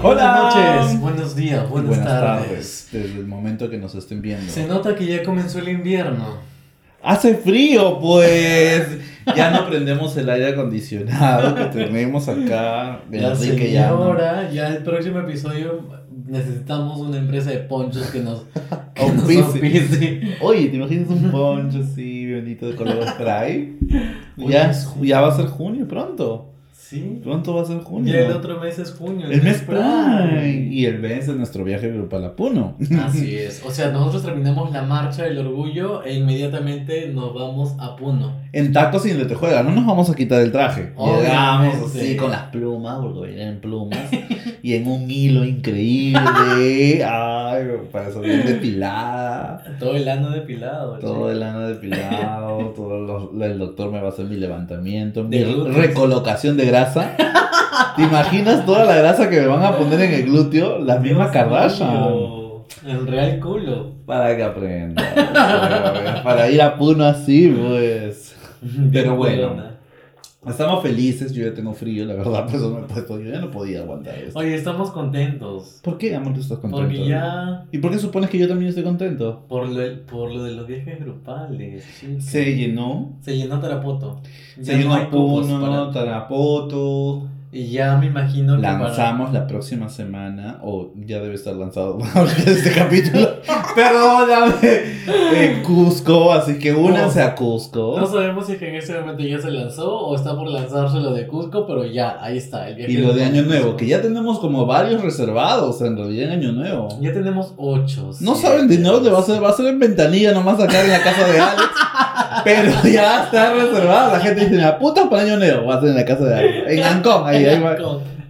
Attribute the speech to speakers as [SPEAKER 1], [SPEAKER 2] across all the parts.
[SPEAKER 1] Hola.
[SPEAKER 2] Buenas noches, buenos días, buenas,
[SPEAKER 1] Buenas
[SPEAKER 2] tardes.
[SPEAKER 1] tardes, desde el momento que nos estén viendo.
[SPEAKER 2] Se nota que ya comenzó el invierno.
[SPEAKER 1] Hace frío, pues. Ya no prendemos el aire acondicionado que tenemos acá.
[SPEAKER 2] La
[SPEAKER 1] Enrique ya no.
[SPEAKER 2] señora, ya el próximo episodio necesitamos una empresa de ponchos que nos, que nos.
[SPEAKER 1] Oye, ¿te imaginas un poncho así, bonito de color spray? Ya, ya va a ser junio pronto.
[SPEAKER 2] Sí.
[SPEAKER 1] Pronto va a ser junio.
[SPEAKER 2] Ya el otro mes es junio.
[SPEAKER 1] El mes.
[SPEAKER 2] Prime.
[SPEAKER 1] Y el mes de nuestro viaje grupal a Puno.
[SPEAKER 2] Así es. O sea, nosotros terminamos la marcha del orgullo e inmediatamente nos vamos a Puno.
[SPEAKER 1] En tacos y en lentejuela, no nos vamos a quitar el traje.
[SPEAKER 2] Obviamente.
[SPEAKER 1] Llegamos así con las plumas, porque vienen plumas, y en un hilo increíble. Ay, para eso bien depilada.
[SPEAKER 2] Todo el ano depilado.
[SPEAKER 1] Todo el ano depilado, todo lo- el doctor me va a hacer mi levantamiento, mi
[SPEAKER 2] glúteos.
[SPEAKER 1] recolocación de grasa. ¿Te imaginas toda la grasa que me van a poner en el glúteo? La misma Kardashian.
[SPEAKER 2] El real culo.
[SPEAKER 1] Para que aprenda. Para, para ir a Puno así, pues. Pero bueno. Estamos felices, yo ya tengo frío, la verdad, por eso me he puesto, yo ya no podía aguantar esto.
[SPEAKER 2] Oye, estamos contentos.
[SPEAKER 1] ¿Por qué, amor, tú estás contento?
[SPEAKER 2] Porque ya.
[SPEAKER 1] ¿Y por qué supones que yo también estoy contento?
[SPEAKER 2] Por lo, por lo de los viajes grupales.
[SPEAKER 1] Se llenó,
[SPEAKER 2] Se llenó Tarapoto.
[SPEAKER 1] se
[SPEAKER 2] Ya no
[SPEAKER 1] llenó
[SPEAKER 2] cupos
[SPEAKER 1] Puno,
[SPEAKER 2] para-
[SPEAKER 1] Tarapoto,
[SPEAKER 2] Y ya me imagino que. para-
[SPEAKER 1] lanzamos la próxima semana, o ya debe estar lanzado este capítulo, perdóname, en Cusco, así que únanse a Cusco.
[SPEAKER 2] No sabemos si es que en ese momento ya se lanzó o está por lanzarse lo de Cusco, pero ya, ahí está. El viaje
[SPEAKER 1] Y lo de Año Nuevo, que ya tenemos como varios reservados en realidad en Año Nuevo.
[SPEAKER 2] Ya tenemos ocho.
[SPEAKER 1] No
[SPEAKER 2] siete,
[SPEAKER 1] saben de dónde va a ser, va a ser en ventanilla nomás acá en la casa de Alex. Pero ya está reservada. La gente dice, la puta para año nuevo. Va a ser en la casa de. En Ancón, ahí, ahí, va,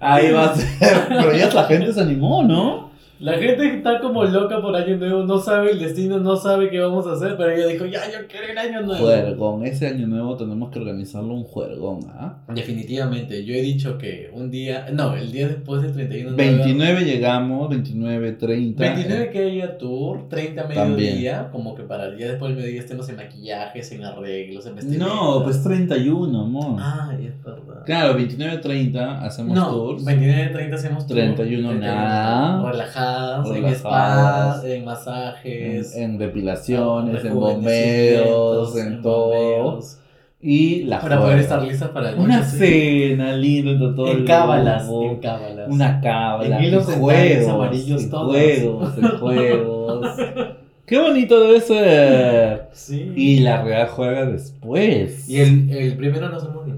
[SPEAKER 1] ahí va a ser. Pero ya la gente se animó, ¿no?
[SPEAKER 2] La gente está como loca por Año Nuevo, no sabe el destino, no sabe qué vamos a hacer, pero ella dijo, ya, yo quiero el Año Nuevo.
[SPEAKER 1] Juergón, ese año nuevo tenemos que organizarlo un juergón, ¿ah?
[SPEAKER 2] Definitivamente, yo he dicho que un día, no, el día después del 31 no va a haber-
[SPEAKER 1] 29 llegamos, 29, 30.
[SPEAKER 2] 29 que haya tour, 30
[SPEAKER 1] También.
[SPEAKER 2] mediodía, como que para el día después del mediodía estemos en maquillajes, en arreglos, en vestimentas.
[SPEAKER 1] No, pues 31, amor.
[SPEAKER 2] Ay, es verdad.
[SPEAKER 1] Claro, 29, 30 hacemos
[SPEAKER 2] no,
[SPEAKER 1] tours.
[SPEAKER 2] 29 30 hacemos tour.
[SPEAKER 1] 31 nada.
[SPEAKER 2] Relajadas, en spas, en masajes.
[SPEAKER 1] En, en depilaciones, en bombeos, en, todo.
[SPEAKER 2] bombeos.
[SPEAKER 1] Y la
[SPEAKER 2] Para poder estar listas para el
[SPEAKER 1] Una
[SPEAKER 2] noche, sí.
[SPEAKER 1] cena linda entre todo
[SPEAKER 2] En cábalas, en cábalas.
[SPEAKER 1] Una cábala.
[SPEAKER 2] En hilos
[SPEAKER 1] en juegos,
[SPEAKER 2] amarillos
[SPEAKER 1] en
[SPEAKER 2] todos.
[SPEAKER 1] juegos, en juegos. Qué bonito debe ser.
[SPEAKER 2] Sí.
[SPEAKER 1] Y la real juega después.
[SPEAKER 2] Y el, el primero no hacemos ni.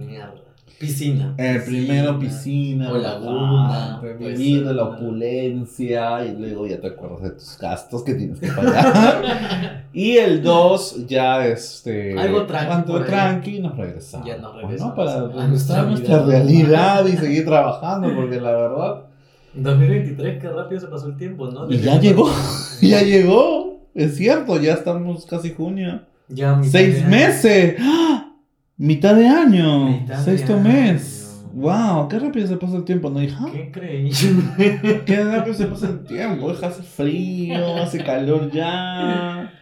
[SPEAKER 2] Piscina.
[SPEAKER 1] El primero piscina,
[SPEAKER 2] O laguna,
[SPEAKER 1] vivir de la opulencia y luego ya te acuerdas de tus gastos que tienes que pagar. y el 2 ya este
[SPEAKER 2] Algo tranqui
[SPEAKER 1] algo tranqui nos regresamos.
[SPEAKER 2] Ya nos
[SPEAKER 1] ¿no?
[SPEAKER 2] regresamos
[SPEAKER 1] Para
[SPEAKER 2] a
[SPEAKER 1] regresar
[SPEAKER 2] nuestra
[SPEAKER 1] a nuestra
[SPEAKER 2] vida
[SPEAKER 1] realidad y seguir trabajando porque la verdad
[SPEAKER 2] 2023, qué rápido se pasó el tiempo, ¿no?
[SPEAKER 1] y ya llegó, ya llegó, es cierto, ya estamos casi junio.
[SPEAKER 2] Ya, mitad
[SPEAKER 1] Seis meses. ¡Ah! Mitad de año.
[SPEAKER 2] Mitad de
[SPEAKER 1] Sexto
[SPEAKER 2] año.
[SPEAKER 1] mes. Wow, qué rápido se pasa el tiempo, ¿no, hija?
[SPEAKER 2] Qué increíble.
[SPEAKER 1] Qué rápido se pasa el tiempo. Hija, hace frío, hace calor ya.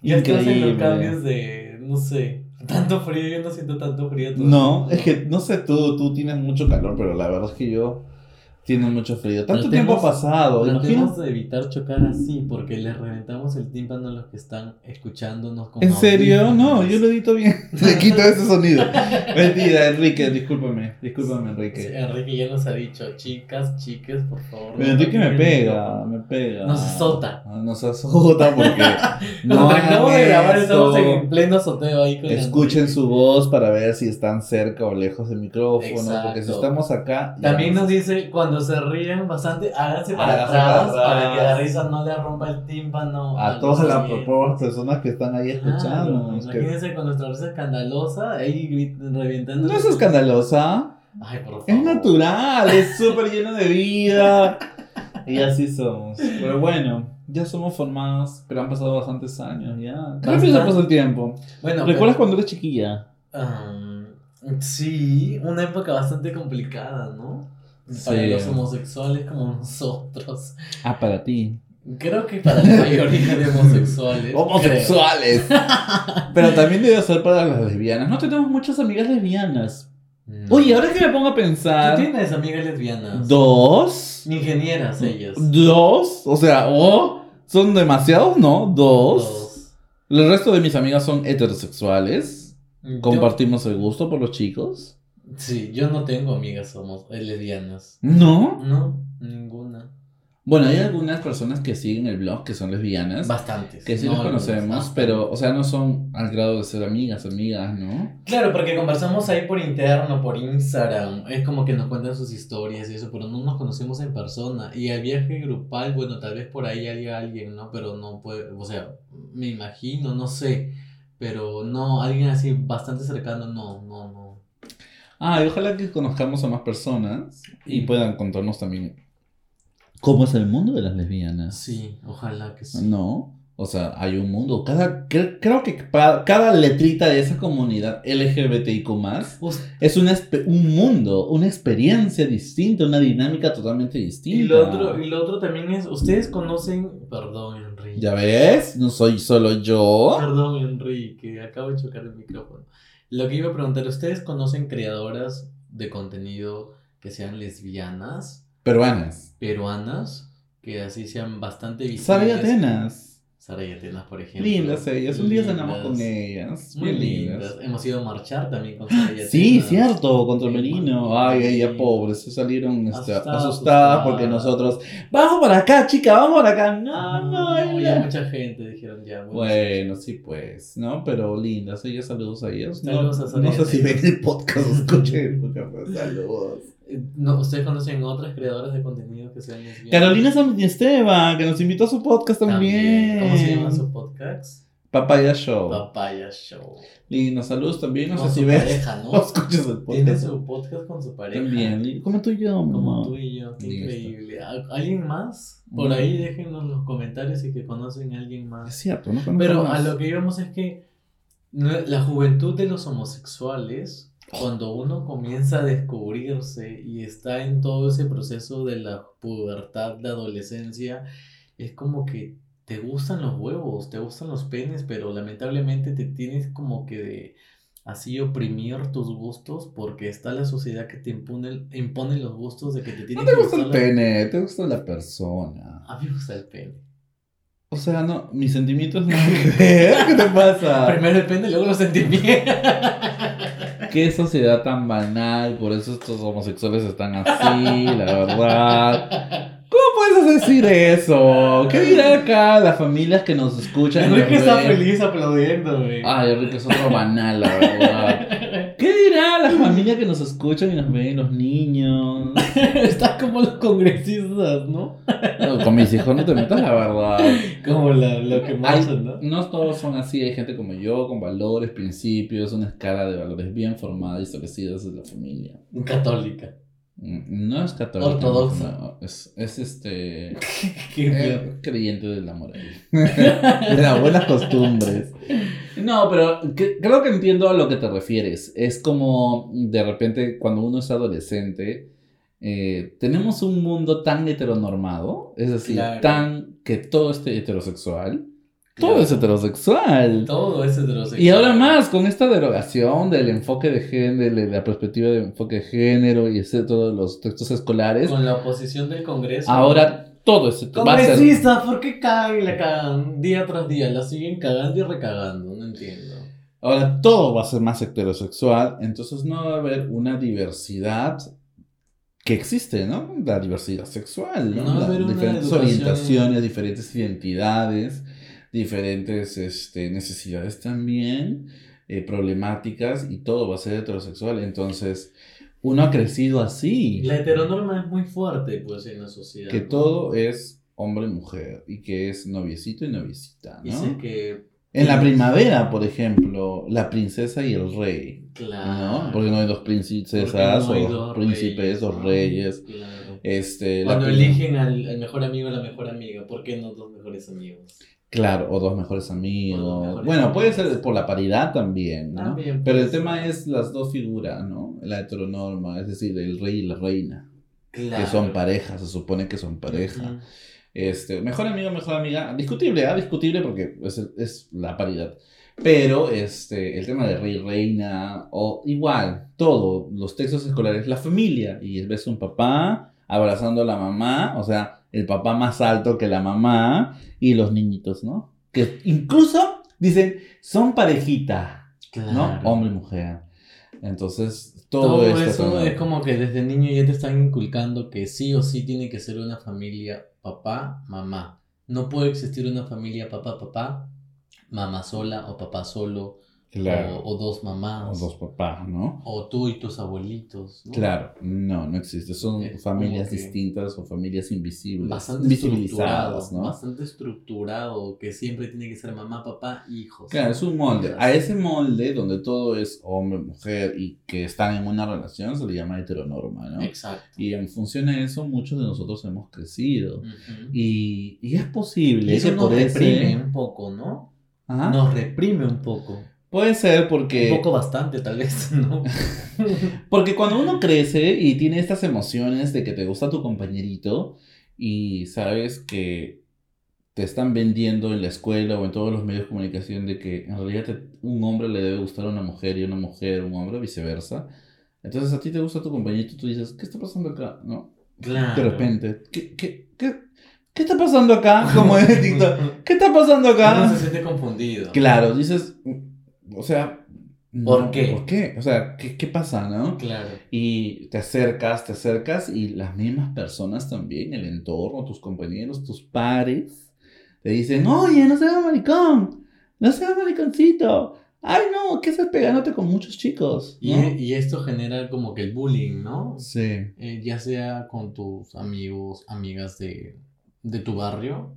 [SPEAKER 2] Ya estás en los cambios de, no sé, tanto frío, yo no siento tanto frío.
[SPEAKER 1] No, es que no sé tú, tú tienes mucho calor, pero la verdad es que yo tiene mucho frío. Tanto
[SPEAKER 2] Tratemos-
[SPEAKER 1] tiempo ha pasado.
[SPEAKER 2] Tratemos de evitar chocar así, porque les reventamos el tímpano a los que están escuchándonos con
[SPEAKER 1] ¿En serio? No, yo lo edito bien. Le quito ese sonido. Mentira, Enrique, discúlpame. Discúlpame,
[SPEAKER 2] Sí,
[SPEAKER 1] Enrique.
[SPEAKER 2] Enrique ya nos ha dicho, chicas, chiques, por favor.
[SPEAKER 1] Pero
[SPEAKER 2] no
[SPEAKER 1] Enrique me pega,
[SPEAKER 2] micrófono".
[SPEAKER 1] me pega.
[SPEAKER 2] Nos azota.
[SPEAKER 1] Nos azota porque
[SPEAKER 2] terminamos
[SPEAKER 1] hagan
[SPEAKER 2] de grabar estamos en pleno soteo ahí con
[SPEAKER 1] Escuchen
[SPEAKER 2] Enrique.
[SPEAKER 1] su voz para ver si están cerca o lejos del micrófono.
[SPEAKER 2] Exacto.
[SPEAKER 1] Porque si estamos acá.
[SPEAKER 2] También
[SPEAKER 1] no
[SPEAKER 2] nos dice, cuando se ríen bastante, háganse para
[SPEAKER 1] Háganse para
[SPEAKER 2] atrás para, que la risa no le rompa el tímpano.
[SPEAKER 1] A todas las personas que están ahí
[SPEAKER 2] Claro,
[SPEAKER 1] escuchando. es que-
[SPEAKER 2] imagínense con nuestra risa escandalosa, ahí revientando.
[SPEAKER 1] No es escandalosa.
[SPEAKER 2] Ay, por favor.
[SPEAKER 1] Es natural, es súper lleno de vida. Y así somos. Pero bueno, ya somos formados, pero han pasado bastantes años ya. Rápido pasa el tiempo.
[SPEAKER 2] Bueno,
[SPEAKER 1] ¿Recuerdas cuando eres chiquilla?
[SPEAKER 2] um, sí, una época bastante complicada, ¿no? Para
[SPEAKER 1] Sí.
[SPEAKER 2] los homosexuales como nosotros.
[SPEAKER 1] Ah, para ti.
[SPEAKER 2] Creo que para la mayoría de homosexuales.
[SPEAKER 1] Homosexuales. Pero también debe ser para las lesbianas. No tenemos muchas amigas lesbianas.
[SPEAKER 2] No.
[SPEAKER 1] Oye, ahora que me pongo a
[SPEAKER 2] ¿Tú
[SPEAKER 1] pensar.
[SPEAKER 2] tienes amigas lesbianas?
[SPEAKER 1] Dos.
[SPEAKER 2] Ingenieras ellas.
[SPEAKER 1] Dos. O sea, oh, son demasiados, ¿no? Dos.
[SPEAKER 2] Dos.
[SPEAKER 1] El resto de mis amigas son heterosexuales. Compartimos el gusto por los chicos.
[SPEAKER 2] Sí, yo no tengo amigas somos eh, lesbianas.
[SPEAKER 1] ¿No?
[SPEAKER 2] No, ninguna.
[SPEAKER 1] Bueno, hay algunas personas que siguen el blog que son lesbianas.
[SPEAKER 2] Bastantes.
[SPEAKER 1] Que sí
[SPEAKER 2] no algunas,
[SPEAKER 1] conocemos, pero, o sea, no son al grado de ser amigas, amigas, ¿no?
[SPEAKER 2] Claro, porque conversamos ahí por interno, por Instagram. Es como que nos cuentan sus historias y eso, pero no nos conocemos en persona. Y el viaje grupal, bueno, tal vez por ahí haya alguien, ¿no? Pero no puede, o sea, me imagino, no sé. Pero no, alguien así bastante cercano, no, no, no.
[SPEAKER 1] Ah, y ojalá que conozcamos a más personas y puedan contarnos también cómo es el mundo de las lesbianas.
[SPEAKER 2] Sí, ojalá que sí.
[SPEAKER 1] No, o sea, hay un mundo. Cada, cre- creo que pa- cada letrita de esa comunidad LGBTIQ
[SPEAKER 2] Us-
[SPEAKER 1] es una espe- un mundo, una experiencia distinta, una dinámica totalmente distinta.
[SPEAKER 2] Y lo otro, y lo otro también es, ustedes conocen, perdón Enrique,
[SPEAKER 1] ¿Ya ves? No soy solo yo.
[SPEAKER 2] perdón Enrique, acabo de chocar el micrófono. Lo que iba a preguntar, ¿ustedes conocen creadoras de contenido que sean lesbianas,
[SPEAKER 1] Peruanas.
[SPEAKER 2] peruanas, que así sean bastante visibles?
[SPEAKER 1] Y Atenas.
[SPEAKER 2] Sara y Atenas, por ejemplo.
[SPEAKER 1] Lindas ellas. Un día cenamos con ellas.
[SPEAKER 2] Muy lindas. Hemos ido a marchar también con Sara y Atenas.
[SPEAKER 1] Sí, cierto, contra el merino. Ay, ella pobre, se salieron este,
[SPEAKER 2] Asustadas,
[SPEAKER 1] porque nosotros, vamos por acá, chica, vamos por acá. No, no,
[SPEAKER 2] No,
[SPEAKER 1] ella-
[SPEAKER 2] ya mucha gente dijeron ya. bueno,
[SPEAKER 1] Bueno, sí, pues, ¿no? Pero lindas, ellas, saludos a ellas. No,
[SPEAKER 2] Saludos a Sara
[SPEAKER 1] no sé si ven el podcast o escuchen el podcast, saludos.
[SPEAKER 2] No, ¿Ustedes conocen otras creadoras de contenido que sean lesbianas?
[SPEAKER 1] Carolina San Esteban, que nos invitó a su podcast también.
[SPEAKER 2] ¿Cómo se llama su podcast?
[SPEAKER 1] Papaya Show.
[SPEAKER 2] Papaya Show.
[SPEAKER 1] Linda, saludos también. No
[SPEAKER 2] Con
[SPEAKER 1] sé si
[SPEAKER 2] su
[SPEAKER 1] ves o
[SPEAKER 2] ¿no?
[SPEAKER 1] escuchas el
[SPEAKER 2] Tiene
[SPEAKER 1] podcast.
[SPEAKER 2] su podcast con su pareja.
[SPEAKER 1] También, como tú y yo,
[SPEAKER 2] Como
[SPEAKER 1] mamá.
[SPEAKER 2] tú y yo, qué
[SPEAKER 1] Listo.
[SPEAKER 2] increíble. ¿Al- ¿Alguien más? Por
[SPEAKER 1] Mm.
[SPEAKER 2] ahí déjenos los comentarios y que conocen a alguien
[SPEAKER 1] Es
[SPEAKER 2] más.
[SPEAKER 1] cierto, ¿no?
[SPEAKER 2] Pero a lo que íbamos es que la juventud de los homosexuales, cuando uno comienza a descubrirse y está en todo ese proceso de la pubertad, de adolescencia, es como que te gustan los huevos, te gustan los penes, pero lamentablemente te tienes como que de así oprimir tus gustos porque está la sociedad que te impone, impone los gustos de que te
[SPEAKER 1] No
[SPEAKER 2] tiene
[SPEAKER 1] te
[SPEAKER 2] que
[SPEAKER 1] gusta el
[SPEAKER 2] la-
[SPEAKER 1] pene, te gusta la persona.
[SPEAKER 2] A mí me gusta el pene.
[SPEAKER 1] O sea, no, mis sentimientos no. ¿Qué te pasa?
[SPEAKER 2] Primero el pene, luego los sentimientos.
[SPEAKER 1] Qué sociedad tan banal, por eso estos homosexuales están así, la verdad. ¿Cómo puedes decir eso? ¿Qué dirá acá las familias que nos escuchan?
[SPEAKER 2] Enrique está feliz aplaudiendo, güey.
[SPEAKER 1] Ay, Enrique es otro banal, la verdad. ¿Qué dirá la familia que nos escuchan y nos ven, los niños?
[SPEAKER 2] Está como los congresistas, ¿no?
[SPEAKER 1] No, con mis hijos no te metas, la verdad.
[SPEAKER 2] Como la, lo que
[SPEAKER 1] Hay-
[SPEAKER 2] marchan, ¿no?
[SPEAKER 1] no todos son así, hay gente como yo, con valores, principios, una escala de valores bien formada y establecida desde la familia.
[SPEAKER 2] Católica.
[SPEAKER 1] Mm, No es católico.
[SPEAKER 2] Ortodoxa.
[SPEAKER 1] no, es, es este.
[SPEAKER 2] Qué
[SPEAKER 1] creyente de la moral. de las buenas costumbres. No, pero que- creo que entiendo a lo que te refieres. Es como de repente cuando uno es adolescente. eh, tenemos un mundo tan heteronormado, es decir,
[SPEAKER 2] Claro.
[SPEAKER 1] tan que todo esté heterosexual.
[SPEAKER 2] Claro.
[SPEAKER 1] Todo es heterosexual.
[SPEAKER 2] Todo es heterosexual.
[SPEAKER 1] Y ahora más, con esta derogación del enfoque de género, de la perspectiva de enfoque de género y ese, todos los textos escolares,
[SPEAKER 2] Con la oposición del Congreso.
[SPEAKER 1] ahora todo es va a ser...
[SPEAKER 2] Congresistas, ¿por qué cagan y la cagan día tras día? La siguen cagando y recagando, no entiendo.
[SPEAKER 1] Ahora todo va a ser más heterosexual, entonces no va a haber una diversidad que existe, ¿no? La diversidad sexual, ¿no?
[SPEAKER 2] No va a
[SPEAKER 1] La-
[SPEAKER 2] haber una
[SPEAKER 1] diferentes orientaciones, diferentes identidades, diferentes este, necesidades también, eh, problemáticas, y todo va a ser heterosexual. Entonces, uno ha crecido así,
[SPEAKER 2] La heteronorma es muy fuerte, pues, en la sociedad.
[SPEAKER 1] que
[SPEAKER 2] ¿no?
[SPEAKER 1] todo es hombre-mujer, y que es noviecito y noviecita, ¿no?
[SPEAKER 2] Dice que.
[SPEAKER 1] En la primavera, por ejemplo, la princesa y el rey.
[SPEAKER 2] Claro.
[SPEAKER 1] ¿no? Porque no hay dos princesas
[SPEAKER 2] no hay
[SPEAKER 1] o
[SPEAKER 2] dos
[SPEAKER 1] príncipes,
[SPEAKER 2] reyes,
[SPEAKER 1] reyes.
[SPEAKER 2] Claro.
[SPEAKER 1] Este,
[SPEAKER 2] Cuando eligen al, al mejor amigo o la mejor amiga, ¿por qué no dos mejores amigos?
[SPEAKER 1] Claro, o dos mejores amigos.
[SPEAKER 2] O dos mejores
[SPEAKER 1] bueno, puede ser por la paridad también, ¿no?
[SPEAKER 2] También
[SPEAKER 1] Pero el tema es las dos figuras, ¿no? La heteronorma, es decir, el rey y la reina,
[SPEAKER 2] Claro.
[SPEAKER 1] que son pareja, se supone que son pareja. Este, mejor amigo, mejor amiga, discutible, ¿ah? Discutible porque es, es la paridad. Pero este, el tema de rey, reina, o igual, todo, los textos escolares, la familia, y ves un papá abrazando a la mamá, o sea, el papá más alto que la mamá, y los niñitos, ¿no? Que incluso dicen, son parejita, ¿no? Hombre y mujer. Entonces, todo,
[SPEAKER 2] todo eso es como que desde niño ya te están inculcando que sí o sí tiene que ser una familia papá, mamá. No puede existir una familia papá, papá, mamá sola o papá solo o, dos mamás.
[SPEAKER 1] O dos papás, ¿no?
[SPEAKER 2] O tú y tus abuelitos.
[SPEAKER 1] Claro, no, no existe. Son familias distintas o familias invisibles.
[SPEAKER 2] Bastante visibilizadas, ¿no? Bastante estructurado, que siempre tiene que ser mamá, papá, hijos.
[SPEAKER 1] Claro, es un molde. A ese molde donde todo es hombre, mujer y que están en una relación se le llama heteronorma, ¿no?
[SPEAKER 2] Exacto.
[SPEAKER 1] Y en función de eso muchos de nosotros hemos crecido. y, y, es posible.
[SPEAKER 2] eso nos reprime un poco, ¿no? Nos reprime un poco.
[SPEAKER 1] Puede ser porque...
[SPEAKER 2] Un poco bastante, tal vez, ¿no?
[SPEAKER 1] porque cuando uno crece y tiene estas emociones de que te gusta tu compañerito y sabes que te están vendiendo en la escuela o en todos los medios de comunicación de que en realidad un hombre le debe gustar a una mujer y una mujer a un hombre, viceversa. Entonces a ti te gusta tu compañerito, tú dices, ¿qué está pasando acá? ¿No?
[SPEAKER 2] Claro.
[SPEAKER 1] De repente, ¿qué, qué, qué, qué está pasando acá? Como en TikTok, ¿qué está pasando acá?
[SPEAKER 2] Uno se siente confundido.
[SPEAKER 1] Claro, dices, o sea,
[SPEAKER 2] ¿por qué?
[SPEAKER 1] ¿Por qué? O sea, ¿qué, ¿qué, pasa, no?
[SPEAKER 2] Claro.
[SPEAKER 1] Y te acercas, te acercas y las mismas personas también, el entorno, tus compañeros, tus pares, te dicen, oye, no seas maricón, no seas mariconcito. Ay, no, ¿qué estás pegándote con muchos chicos?
[SPEAKER 2] Y, y, esto genera como que el bullying, ¿no?
[SPEAKER 1] Sí.
[SPEAKER 2] Eh, ya sea con tus amigos, amigas de, de tu barrio,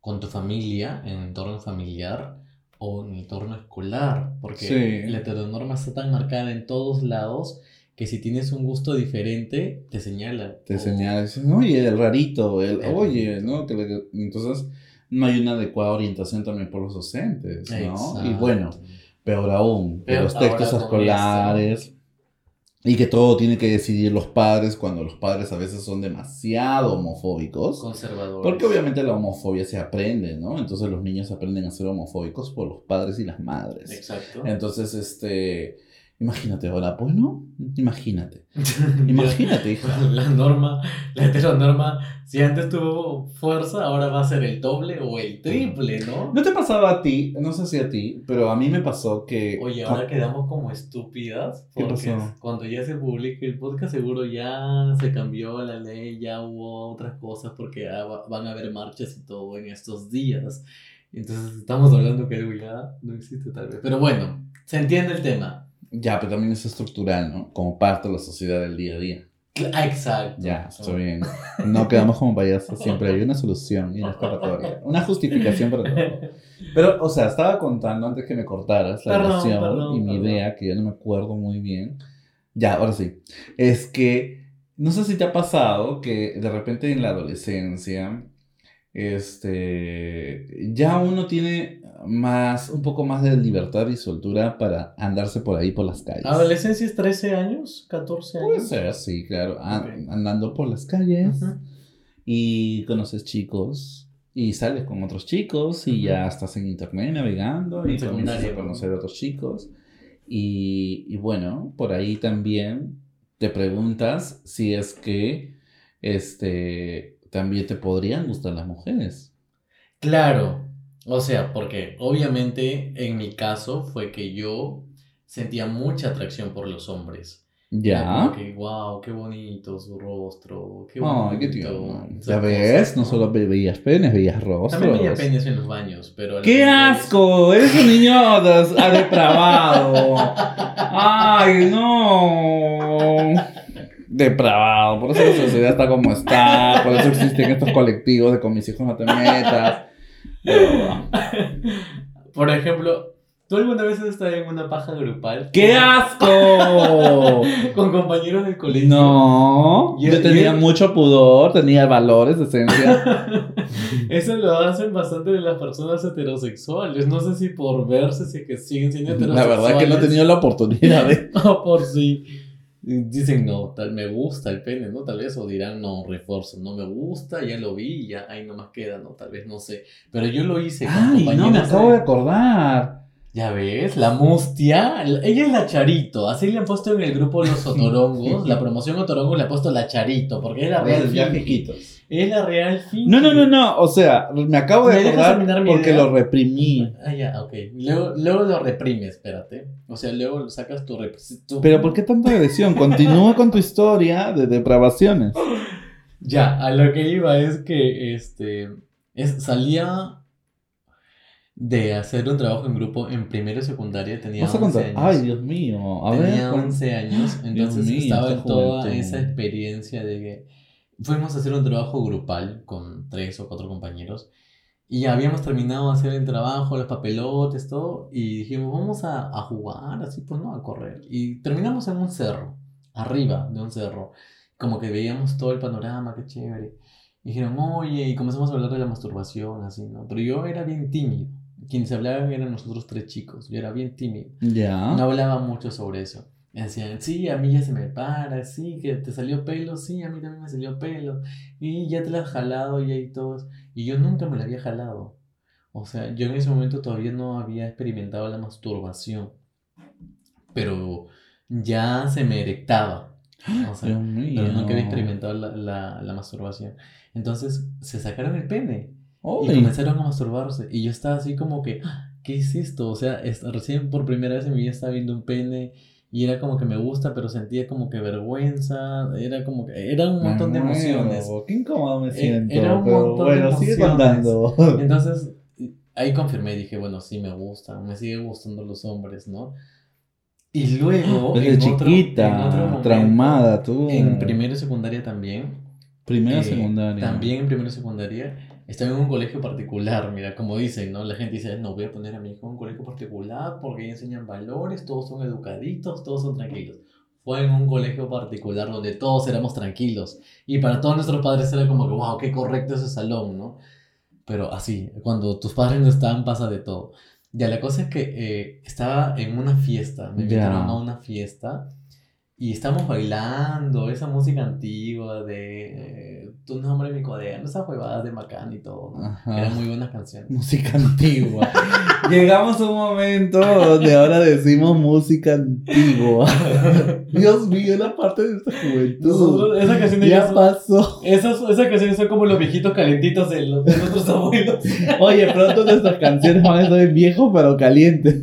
[SPEAKER 2] con tu familia, en el entorno familiar o en el entorno escolar, porque la heteronorma está tan marcada en todos lados que si tienes un gusto diferente, te señala.
[SPEAKER 1] Te señala, oye, el rarito, el, oye, ¿no? entonces, no hay una adecuada orientación también por los docentes, ¿no? Y bueno, peor aún, los textos escolares, y que todo tiene que decidir los padres cuando los padres a veces son demasiado homofóbicos.
[SPEAKER 2] Conservadores.
[SPEAKER 1] Porque obviamente la homofobia se aprende, ¿no? Entonces los niños aprenden a ser homofóbicos por los padres y las madres.
[SPEAKER 2] Exacto.
[SPEAKER 1] Entonces, este Imagínate ahora, pues no, imagínate. Imagínate, hija.
[SPEAKER 2] La norma, la heteronorma, si antes tuvo fuerza, ahora va a ser el doble o el triple, ¿no?
[SPEAKER 1] ¿No te pasaba a ti? No sé si a ti, pero a mí me pasó que...
[SPEAKER 2] Oye, ahora quedamos como estúpidas. Porque cuando ya se publique el podcast, seguro ya se cambió la ley, ya hubo otras cosas, porque van a haber marchas y todo en estos días. Entonces estamos hablando que ya no existe tal vez. Pero bueno, se entiende el tema.
[SPEAKER 1] Ya, pero también es estructural, ¿no? Como parte de la sociedad del día a día.
[SPEAKER 2] Exacto.
[SPEAKER 1] Ya, está bien. No quedamos como payasos, siempre hay una solución y una escapatoria. Una justificación para todo. Pero, o sea, estaba contando antes que me cortaras la relación y mi idea, que ya no me acuerdo muy bien. Ya, ahora sí. Es que, no sé si te ha pasado que de repente en la adolescencia, este, ya uno tiene más, un poco más de libertad y soltura para andarse por ahí por las calles.
[SPEAKER 2] ¿Adolescencia es 13 años? ¿14 años?
[SPEAKER 1] Puede ser, sí, claro. Andando por las calles y conoces chicos y sales con otros chicos y ya estás en internet navegando y comienzas a conocer a otros chicos. Y, y bueno, por ahí también te preguntas si es que este, también te podrían gustar las mujeres.
[SPEAKER 2] Claro, o sea, porque obviamente en mi caso fue que yo sentía mucha atracción por los hombres.
[SPEAKER 1] Ya.
[SPEAKER 2] Que, wow, qué bonito su rostro, qué bonito.
[SPEAKER 1] qué tío. Ya ves, no solo veías penes, veías rostros.
[SPEAKER 2] También veía penes en los baños, pero...
[SPEAKER 1] ¡Qué asco! Eres un niño depravado. ¡Ay, no! Depravado. Por eso la sociedad está como está. Por eso existen estos colectivos de con mis hijos no te metas.
[SPEAKER 2] Por ejemplo, ¿tú alguna vez has estado en una paja grupal?
[SPEAKER 1] ¡Qué asco!
[SPEAKER 2] Con compañeros del colegio.
[SPEAKER 1] No, yo, tenía mucho pudor, tenía valores, esencia.
[SPEAKER 2] Eso lo hacen bastante de las personas heterosexuales. No sé si por verse, si que siguen siendo heterosexuales.
[SPEAKER 1] La verdad que no he tenido la oportunidad de.
[SPEAKER 2] o por sí dicen, no, tal, me gusta el pene, ¿no? Tal vez, o dirán, no, refuerzo, no me gusta, ya lo vi, ya ahí nomás queda, ¿no? Tal vez, no sé. Pero yo lo hice
[SPEAKER 1] con Ay, no, me acabo de... acordar.
[SPEAKER 2] Ya ves, la mustia, ella es la Charito, así le han puesto en el grupo Los Otorongos, la promoción Otorongos le ha puesto la Charito, porque es la real
[SPEAKER 1] Los ya
[SPEAKER 2] Finky.
[SPEAKER 1] chiquitos.
[SPEAKER 2] Es la real Finky.
[SPEAKER 1] No, no, no, no. O sea, me acabo de
[SPEAKER 2] ¿Me dejas
[SPEAKER 1] acordar porque
[SPEAKER 2] idea?
[SPEAKER 1] lo reprimí.
[SPEAKER 2] Ah, ya, ok. Luego, luego lo reprime, espérate. O sea, luego sacas tu... tu-
[SPEAKER 1] Pero ¿por qué tanta agresión? Continúa con tu historia de depravaciones.
[SPEAKER 2] Ya, a lo que iba es que este es, salía de hacer un trabajo en grupo en primero y secundaria, tenía
[SPEAKER 1] Vas a
[SPEAKER 2] 11
[SPEAKER 1] contar.
[SPEAKER 2] años.
[SPEAKER 1] Ay, Dios mío. A
[SPEAKER 2] tenía
[SPEAKER 1] ver.
[SPEAKER 2] 11 años, entonces
[SPEAKER 1] mío,
[SPEAKER 2] estaba
[SPEAKER 1] esta
[SPEAKER 2] en toda esa experiencia de que fuimos a hacer un trabajo grupal con tres o cuatro compañeros y habíamos terminado de hacer el trabajo, los papelotes, todo, y dijimos, vamos a, a jugar, así pues, ¿no? A correr. Y terminamos en un cerro, arriba de un cerro, como que veíamos todo el panorama, qué chévere. Y dijeron, oye, y comenzamos a hablar de la masturbación, así, ¿no? Pero yo era bien tímido. Quienes hablaban eran nosotros tres chicos. Yo era bien tímido.
[SPEAKER 1] Ya.
[SPEAKER 2] No hablaba mucho sobre eso. Me Decían, sí, a mí ya se me para, sí, que te salió pelo, sí, a mí también me salió pelo. Y ya te la has jalado y ahí todos. Y yo nunca me la había jalado. O sea, yo en ese momento todavía no había experimentado la masturbación. Pero ya se me erectaba. O sea,
[SPEAKER 1] Dios mío.
[SPEAKER 2] pero nunca había experimentado la, la, la masturbación. Entonces se sacaron el pene. Y comenzaron a masturbarse. Y yo estaba así como que, "Ah, ¿qué es esto? O sea, es- recién por primera vez en mi vida estaba viendo un pene. Y era como que me gusta, pero sentía como que vergüenza. Era como que. Era un montón de emociones.
[SPEAKER 1] Qué incómodo me
[SPEAKER 2] Eh,
[SPEAKER 1] siento.
[SPEAKER 2] era un
[SPEAKER 1] pero
[SPEAKER 2] montón de
[SPEAKER 1] bueno, sigue
[SPEAKER 2] emociones.
[SPEAKER 1] contando.
[SPEAKER 2] Entonces, ahí confirmé y dije, bueno, sí me gustan. Me siguen gustando los hombres, ¿no? Y luego.
[SPEAKER 1] Desde
[SPEAKER 2] en otro-
[SPEAKER 1] chiquita,
[SPEAKER 2] en otro momento,
[SPEAKER 1] traumada tú.
[SPEAKER 2] En primero y secundaria también.
[SPEAKER 1] Primera
[SPEAKER 2] Eh,
[SPEAKER 1] secundaria.
[SPEAKER 2] También en primero y secundaria. Estaba en un colegio particular, mira, como dicen, ¿no? La gente dice, no, voy a poner a mi hijo en un colegio particular porque ahí enseñan valores, todos son educaditos, todos son tranquilos. Fue en un colegio particular donde todos éramos tranquilos. Y para todos nuestros padres era como que, wow, qué correcto ese salón, ¿no? Pero así, cuando tus padres no están, pasa de todo. Ya, la cosa es que eh, estaba en una fiesta, me invitaron a una fiesta y estamos bailando esa música antigua de eh, Tu nombre, mi cuaderno, esas huevadas de Macán y todo.
[SPEAKER 1] Ajá.
[SPEAKER 2] Eran muy buenas canciones.
[SPEAKER 1] Música antigua. Llegamos a un momento donde ahora decimos música antigua. Dios mío, la parte de esta juventud.
[SPEAKER 2] Nosotros- esas canciones ya son-
[SPEAKER 1] pasó.
[SPEAKER 2] Esas, esas canciones son como los viejitos calentitos de, los- de nuestros abuelos.
[SPEAKER 1] Oye, pronto nuestras canciones van a estar viejos pero calientes.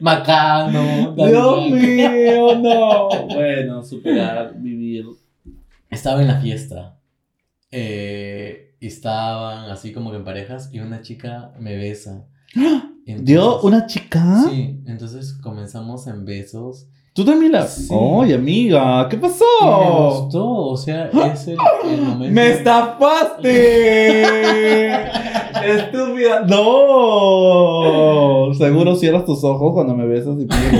[SPEAKER 2] Macano.
[SPEAKER 1] Dios mío, no. Bueno, superar, vivir.
[SPEAKER 2] Estaba en la fiesta. Eh, estaban así como que en parejas y una chica me besa. Entonces-
[SPEAKER 1] ¿Dio una chica?
[SPEAKER 2] Sí, entonces comenzamos en besos.
[SPEAKER 1] ¿Tú también la.?
[SPEAKER 2] Sí.
[SPEAKER 1] Oye, amiga, ¿qué
[SPEAKER 2] Y me
[SPEAKER 1] pasó?
[SPEAKER 2] gustó, o sea, es el, el momento.
[SPEAKER 1] ¡Me estafaste! ¡Estúpida! ¡No! Seguro cierras tus ojos cuando me besas y pides que.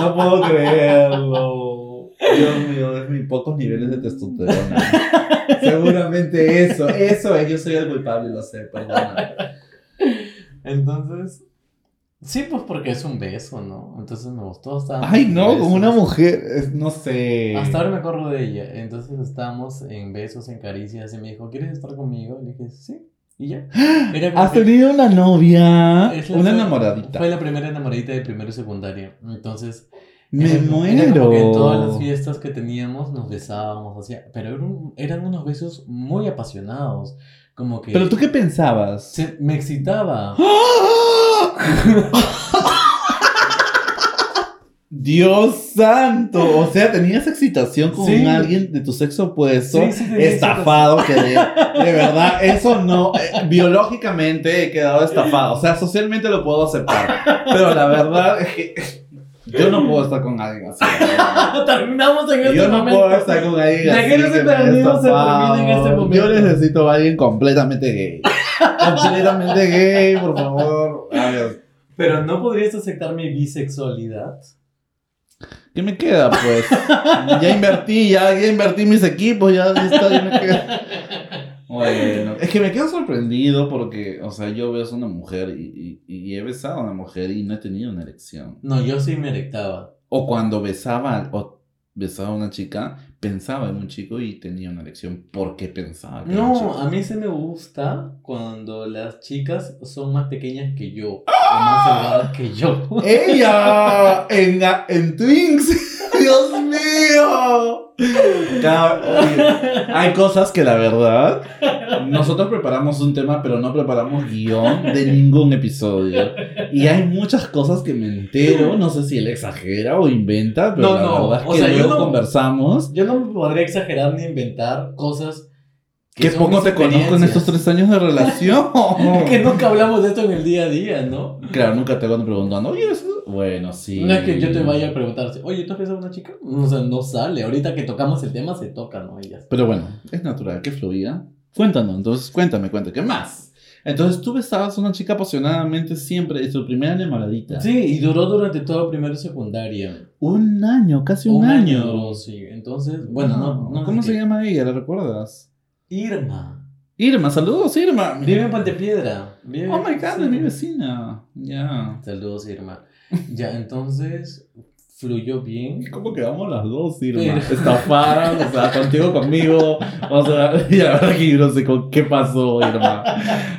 [SPEAKER 1] No puedo creerlo. Dios mío, es mis pocos niveles de testosterona. Seguramente eso, eso es. Yo soy el culpable, lo sé, perdona.
[SPEAKER 2] Entonces, sí, pues porque es un beso, ¿no? Entonces me gustó. estábamos
[SPEAKER 1] Ay, no, con una mujer, es- no sé.
[SPEAKER 2] Hasta ahora me acuerdo de ella. Entonces estábamos en besos, en caricias, y me dijo, ¿quieres estar conmigo? Y le dije, sí. Y ya. Era como
[SPEAKER 1] ¿Has
[SPEAKER 2] que-
[SPEAKER 1] tenido una novia? Una
[SPEAKER 2] fue-
[SPEAKER 1] enamoradita.
[SPEAKER 2] Fue la primera enamoradita de primero y secundaria. Entonces,
[SPEAKER 1] Me
[SPEAKER 2] era-
[SPEAKER 1] muero.
[SPEAKER 2] Era como que en todas las fiestas que teníamos nos besábamos, así, pero eran, eran unos besos muy apasionados. Como que
[SPEAKER 1] ¿Pero tú qué pensabas?
[SPEAKER 2] se- me excitaba.
[SPEAKER 1] Dios santo, o sea, tenías excitación con
[SPEAKER 2] Sí.
[SPEAKER 1] alguien de tu sexo opuesto,
[SPEAKER 2] Sí, sí, tenía
[SPEAKER 1] estafado, que de, de verdad, eso no, eh, biológicamente he quedado estafado, o sea, socialmente lo puedo aceptar, pero la verdad es que yo no puedo estar con alguien así.
[SPEAKER 2] Terminamos en este
[SPEAKER 1] Yo no
[SPEAKER 2] momento.
[SPEAKER 1] puedo estar con alguien así.
[SPEAKER 2] que se termina en este
[SPEAKER 1] Yo
[SPEAKER 2] momento.
[SPEAKER 1] necesito a alguien completamente gay. completamente gay, por favor. A ver,
[SPEAKER 2] Pero no podrías aceptar mi bisexualidad.
[SPEAKER 1] ¿Qué me queda, pues? Ya invertí, ya, ya invertí mis equipos, ya ya me queda. Bueno, es que me quedo sorprendido porque, o sea, yo beso a una mujer y, y, y he besado a una mujer y no he tenido una erección.
[SPEAKER 2] No, yo sí me erectaba.
[SPEAKER 1] O cuando besaba, o besaba a una chica, pensaba en un chico y tenía una elección porque pensaba que era un
[SPEAKER 2] No,
[SPEAKER 1] chico.
[SPEAKER 2] a mí se me gusta cuando las chicas son más pequeñas que yo o más delgadas que yo.
[SPEAKER 1] ¡Ella! En, en Twins. Hay cosas que la verdad. Nosotros preparamos un tema, pero no preparamos guion de ningún episodio. Y hay muchas cosas que me entero. No sé si él exagera o inventa, pero
[SPEAKER 2] No,
[SPEAKER 1] la
[SPEAKER 2] no,
[SPEAKER 1] verdad es
[SPEAKER 2] o
[SPEAKER 1] que
[SPEAKER 2] sea, yo
[SPEAKER 1] luego
[SPEAKER 2] no-
[SPEAKER 1] conversamos.
[SPEAKER 2] Yo no podría exagerar ni inventar cosas
[SPEAKER 1] Que
[SPEAKER 2] son
[SPEAKER 1] poco te conozco en estos tres años de relación.
[SPEAKER 2] que nunca hablamos de esto en el día a día, ¿no?
[SPEAKER 1] Claro, nunca te van preguntando, oye, eso. Bueno, sí.
[SPEAKER 2] No es que yo te vaya a preguntar, oye, ¿tú has besado a una chica? O sea, no sale. Ahorita que tocamos el tema, se toca, ¿no? Está.
[SPEAKER 1] Pero bueno, es natural, que fluía. Cuéntanos, entonces cuéntame, cuéntame, ¿qué más? Entonces tú besabas a una chica apasionadamente siempre, es tu primera enamoradita.
[SPEAKER 2] Sí, y duró durante todo primero y secundaria.
[SPEAKER 1] Un año, casi un, año.
[SPEAKER 2] duró, sí. Entonces, bueno, no, no
[SPEAKER 1] ¿Cómo se
[SPEAKER 2] qué.
[SPEAKER 1] llama ella? ¿La recuerdas?
[SPEAKER 2] Irma.
[SPEAKER 1] Irma, saludos, Irma.
[SPEAKER 2] Vive en Pontepiedra. Vive-
[SPEAKER 1] Oh my god, es mi vecina. Ya.
[SPEAKER 2] Saludos, Irma. Ya, entonces fluyó bien.
[SPEAKER 1] ¿Cómo quedamos las dos, Irma? Estafadas, o sea, contigo, conmigo. O sea, y la verdad que yo no sé con qué pasó, Irma.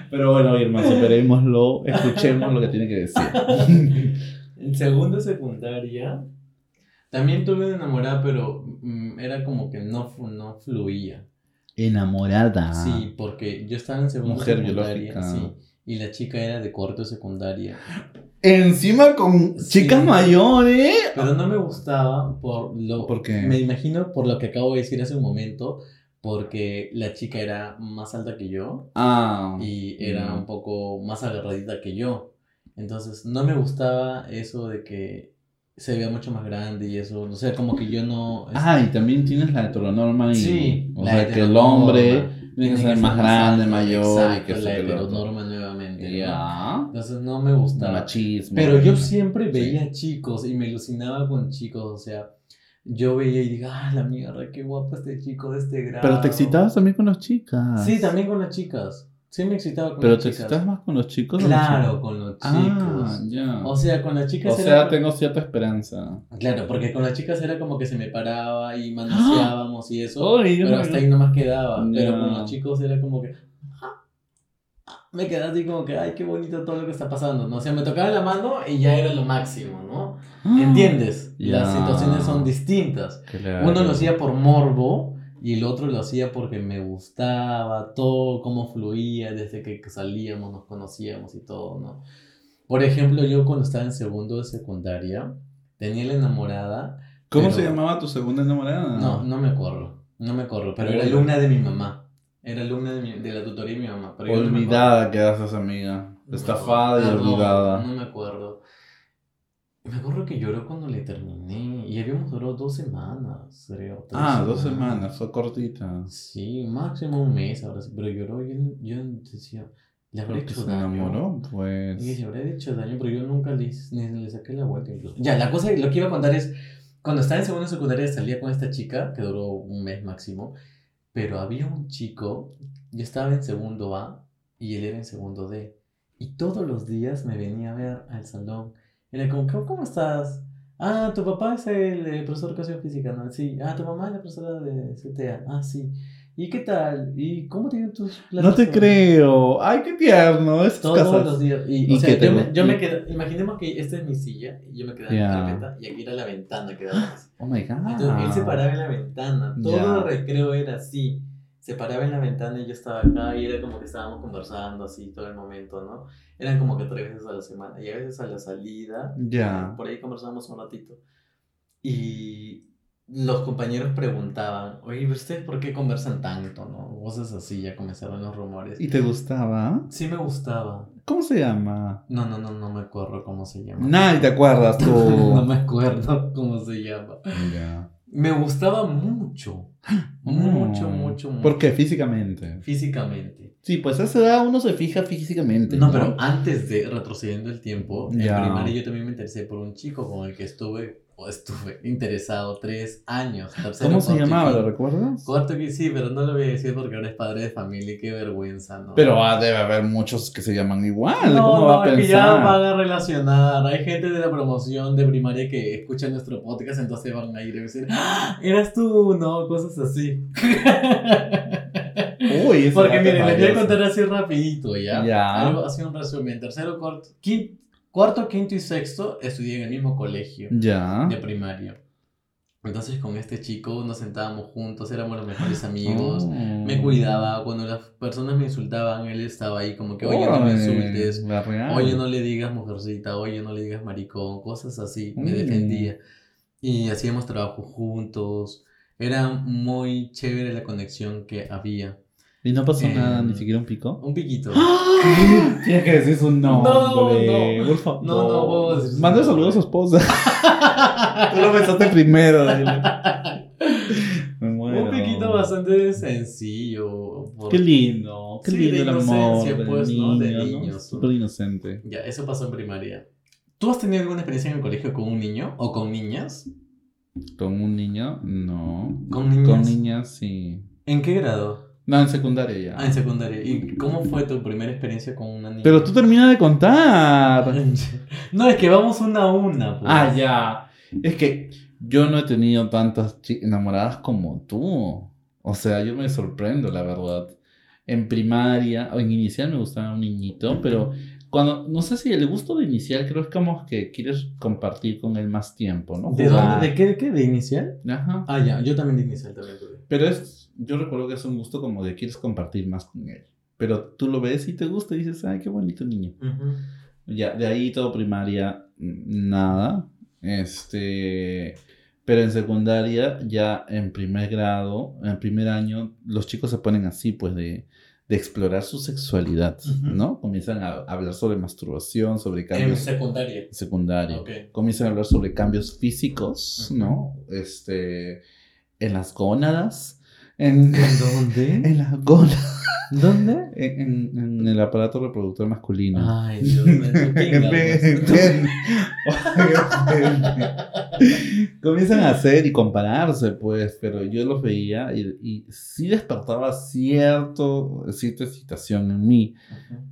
[SPEAKER 1] Pero bueno, Irma, superémoslo, escuchemos lo que tiene que decir.
[SPEAKER 2] En segundo de secundaria también tuve una enamorada, pero mm, era como que no, no fluía.
[SPEAKER 1] Enamorada.
[SPEAKER 2] Sí, porque yo estaba en segundo.
[SPEAKER 1] Mujer
[SPEAKER 2] secundaria.
[SPEAKER 1] biológica.
[SPEAKER 2] Sí, y la chica era de cuarto secundaria.
[SPEAKER 1] Encima con
[SPEAKER 2] Sí.
[SPEAKER 1] chicas mayores.
[SPEAKER 2] Pero no me gustaba por lo...
[SPEAKER 1] ¿Por qué?
[SPEAKER 2] Me imagino por lo que acabo de decir hace un momento, porque la chica era más alta que yo.
[SPEAKER 1] Ah.
[SPEAKER 2] y era
[SPEAKER 1] Mm.
[SPEAKER 2] un poco más agarradita que yo. Entonces no me gustaba eso de que se veía mucho más grande y eso, o sea, como que yo no...
[SPEAKER 1] Ah, y también tienes la heteronorma y.
[SPEAKER 2] Sí,
[SPEAKER 1] O sea, que el hombre tiene que ser más grande, mayor y
[SPEAKER 2] exacto,
[SPEAKER 1] que
[SPEAKER 2] la
[SPEAKER 1] otro.
[SPEAKER 2] heteronorma nuevamente. ¿no?
[SPEAKER 1] Ya.
[SPEAKER 2] Entonces no me gustaba.
[SPEAKER 1] Machismo.
[SPEAKER 2] Pero yo siempre
[SPEAKER 1] Sí.
[SPEAKER 2] veía chicos y me alucinaba con chicos, o sea, yo veía y digo, ah, la mierda, qué guapo este chico de este grado.
[SPEAKER 1] Pero te excitabas también con las chicas.
[SPEAKER 2] Sí, también con las chicas. Sí me excitaba con
[SPEAKER 1] Pero
[SPEAKER 2] las
[SPEAKER 1] te
[SPEAKER 2] chicas.
[SPEAKER 1] excitabas más con los chicos. o
[SPEAKER 2] Claro, con los chicos.
[SPEAKER 1] Ah, ya.
[SPEAKER 2] O sea, con las chicas
[SPEAKER 1] O
[SPEAKER 2] era
[SPEAKER 1] sea, tengo cierta esperanza.
[SPEAKER 2] Claro, porque con las chicas era como que se me paraba y manoseábamos y eso.
[SPEAKER 1] Ay,
[SPEAKER 2] pero hasta ahí nomás quedaba. Pero
[SPEAKER 1] Ya.
[SPEAKER 2] con los chicos era como que. ah, ah, Me quedaba así como que, ay, qué bonito todo lo que está pasando, ¿no? O sea, me tocaba la mano y ya era lo máximo, ¿no? ¿Entiendes? Las situaciones son distintas.
[SPEAKER 1] Claro.
[SPEAKER 2] Uno lo hacía por morbo y el otro lo hacía porque me gustaba todo, cómo fluía desde que salíamos, nos conocíamos y todo, ¿no? Por ejemplo, yo cuando estaba en segundo de secundaria, tenía la enamorada.
[SPEAKER 1] ¿Cómo
[SPEAKER 2] pero-
[SPEAKER 1] se llamaba tu segunda enamorada?
[SPEAKER 2] No, no me acuerdo, no me acuerdo, pero era alumna de mi mamá. Era alumna de, mi- de la tutoría de mi mamá. Pero no.
[SPEAKER 1] Olvidada quedaste esa amiga.
[SPEAKER 2] No
[SPEAKER 1] Estafada y.
[SPEAKER 2] Ah, no,
[SPEAKER 1] olvidada.
[SPEAKER 2] No, me acuerdo. Me acuerdo que lloró cuando le terminé y habíamos durado dos semanas, creo.
[SPEAKER 1] Ah, dos semanas, fue cortita.
[SPEAKER 2] Sí, máximo un mes ahora sí, pero lloró. Yo, yo decía, le habré hecho
[SPEAKER 1] se
[SPEAKER 2] daño.
[SPEAKER 1] enamoró,
[SPEAKER 2] Y
[SPEAKER 1] pues.
[SPEAKER 2] dije, habré hecho daño, pero yo nunca le, ni le saqué la vuelta incluso. Ya, la cosa, lo que iba a contar es, cuando estaba en segundo de secundaria salía con esta chica, que duró un mes máximo, pero había un chico, yo estaba en segundo A y él era en segundo D. Y todos los días me venía a ver al salón. Era como, "¿Cómo- ¿cómo estás? Ah, tu papá es el profesor de educación física, ¿no? Sí. Ah, tu mamá es la profesora de CTA. Ah, sí. ¿Y qué tal? ¿Y cómo te tus
[SPEAKER 1] No te creo. Ay, qué tierno. Esas
[SPEAKER 2] Todos
[SPEAKER 1] casas.
[SPEAKER 2] los días. Y,
[SPEAKER 1] ¿Y
[SPEAKER 2] o sea,
[SPEAKER 1] qué te
[SPEAKER 2] yo, me, yo
[SPEAKER 1] y-
[SPEAKER 2] me quedé, imaginemos que esta es mi silla y yo me quedaba en la carpeta y aquí era la ventana que daba.
[SPEAKER 1] Oh my god.
[SPEAKER 2] Entonces él se paraba en la ventana. Todo el recreo era así. Se paraba en la ventana y yo estaba acá y era como que estábamos conversando así todo el momento, ¿no? Eran como que tres veces a la semana y a veces a la salida.
[SPEAKER 1] Ya.
[SPEAKER 2] Por ahí conversábamos un ratito. Y los compañeros preguntaban, oye, ¿pero ustedes por qué conversan tanto, no? Cosas así, ya comenzaron los rumores.
[SPEAKER 1] ¿Y te gustaba?
[SPEAKER 2] Sí me gustaba.
[SPEAKER 1] ¿Cómo se llama?
[SPEAKER 2] No, no, no, no me acuerdo cómo se llama.
[SPEAKER 1] Nadie te acuerdas tú.
[SPEAKER 2] no me acuerdo cómo se llama.
[SPEAKER 1] Ya.
[SPEAKER 2] Me gustaba mucho. Mucho,
[SPEAKER 1] Mm.
[SPEAKER 2] mucho, mucho.
[SPEAKER 1] ¿Por qué? Físicamente.
[SPEAKER 2] Físicamente.
[SPEAKER 1] Sí, pues a esa edad uno se fija físicamente.
[SPEAKER 2] No, pero antes de retrocediendo el tiempo,
[SPEAKER 1] Ya.
[SPEAKER 2] en primaria yo también me interesé por un chico con el que estuve estuve interesado tres años.
[SPEAKER 1] ¿Cómo se llamaba? ¿Lo recuerdas?
[SPEAKER 2] Cuarto que sí, pero no lo voy a decir porque ahora es padre de familia y qué vergüenza, ¿no?
[SPEAKER 1] Pero ah, debe haber muchos que se llaman igual.
[SPEAKER 2] No,
[SPEAKER 1] ¿Cómo
[SPEAKER 2] no,
[SPEAKER 1] va a
[SPEAKER 2] es que
[SPEAKER 1] pensar?
[SPEAKER 2] ya van a relacionar. Hay gente de la promoción de primaria que escucha nuestro podcast, entonces van a ir y decir, ¡Ah! eras tú, ¿no? Cosas así.
[SPEAKER 1] Uy,
[SPEAKER 2] Porque miren, les voy a contar así rapidito, ¿ya?
[SPEAKER 1] Ya.
[SPEAKER 2] Algo así un resumen. Tercero, cuarto, quinto, cuarto, quinto y sexto estudié en el mismo colegio
[SPEAKER 1] Ya.
[SPEAKER 2] de primaria. Entonces con este chico nos sentábamos juntos, éramos los mejores amigos.
[SPEAKER 1] Oh.
[SPEAKER 2] Me cuidaba, cuando las personas me insultaban, él estaba ahí como que, oye, no me insultes, oye, no le digas mujercita, oye, no le digas maricón, cosas así, me
[SPEAKER 1] Mm.
[SPEAKER 2] defendía. Y hacíamos trabajo juntos, era muy chévere la conexión que había.
[SPEAKER 1] ¿Y no pasó
[SPEAKER 2] Em,
[SPEAKER 1] nada, ni siquiera un pico?
[SPEAKER 2] Un piquito.
[SPEAKER 1] Tienes que decir su nombre.
[SPEAKER 2] No, no.
[SPEAKER 1] por favor.
[SPEAKER 2] No, no su
[SPEAKER 1] Manda saludos a su esposa. Tú lo pensaste primero. dile. Me muero.
[SPEAKER 2] Un piquito bastante sencillo. por-
[SPEAKER 1] Qué lindo. Qué
[SPEAKER 2] Sí,
[SPEAKER 1] lindo
[SPEAKER 2] de
[SPEAKER 1] el amor.
[SPEAKER 2] inocencia,
[SPEAKER 1] del
[SPEAKER 2] pues, ¿no? De
[SPEAKER 1] niño,
[SPEAKER 2] niños.
[SPEAKER 1] Súper inocente.
[SPEAKER 2] Ya, eso pasó en primaria. ¿Tú has tenido alguna experiencia en el colegio con un niño o con niñas?
[SPEAKER 1] ¿Con un niño? No.
[SPEAKER 2] Con niñas.
[SPEAKER 1] Con niñas, sí.
[SPEAKER 2] ¿En qué grado?
[SPEAKER 1] No, en secundaria ya.
[SPEAKER 2] Ah, en secundaria. ¿Y cómo fue tu primera experiencia con una niña?
[SPEAKER 1] Pero tú termina de contar.
[SPEAKER 2] No, es que vamos una a una. Pues.
[SPEAKER 1] Ah, ya. Es que yo no he tenido tantas enamoradas como tú. O sea, yo me sorprendo, la verdad. En primaria, o en inicial me gustaba un niñito, pero cuando, no sé si el gusto de inicial creo es como que quieres compartir con él más tiempo, ¿no?
[SPEAKER 2] ¿De
[SPEAKER 1] Jugar.
[SPEAKER 2] dónde? ¿De qué? ¿De qué? ¿De inicial?
[SPEAKER 1] Ajá.
[SPEAKER 2] Ah, ya, yo también de inicial también tuve.
[SPEAKER 1] Pero es, yo recuerdo que es un gusto como de quieres compartir más con él. Pero tú lo ves y te gusta y dices, ay, qué bonito niño. Ya, de ahí todo primaria, nada. Este, pero en secundaria, ya en primer grado, en primer año, los chicos se ponen así, pues, de, de explorar su sexualidad. ¿no? Comienzan a hablar sobre masturbación, sobre
[SPEAKER 2] En
[SPEAKER 1] cambios
[SPEAKER 2] secundaria.
[SPEAKER 1] secundarios.
[SPEAKER 2] Ok.
[SPEAKER 1] Comienzan a hablar sobre cambios físicos, ¿no? Este, en las gónadas, en,
[SPEAKER 2] dónde?
[SPEAKER 1] en las gónadas,
[SPEAKER 2] ¿Dónde?
[SPEAKER 1] en, en- en el aparato reproductor masculino.
[SPEAKER 2] Ay, Dios mío.
[SPEAKER 1] Comienzan a hacer y compararse, pues, pero yo los veía y, y sí despertaba cierto, cierta excitación en mí,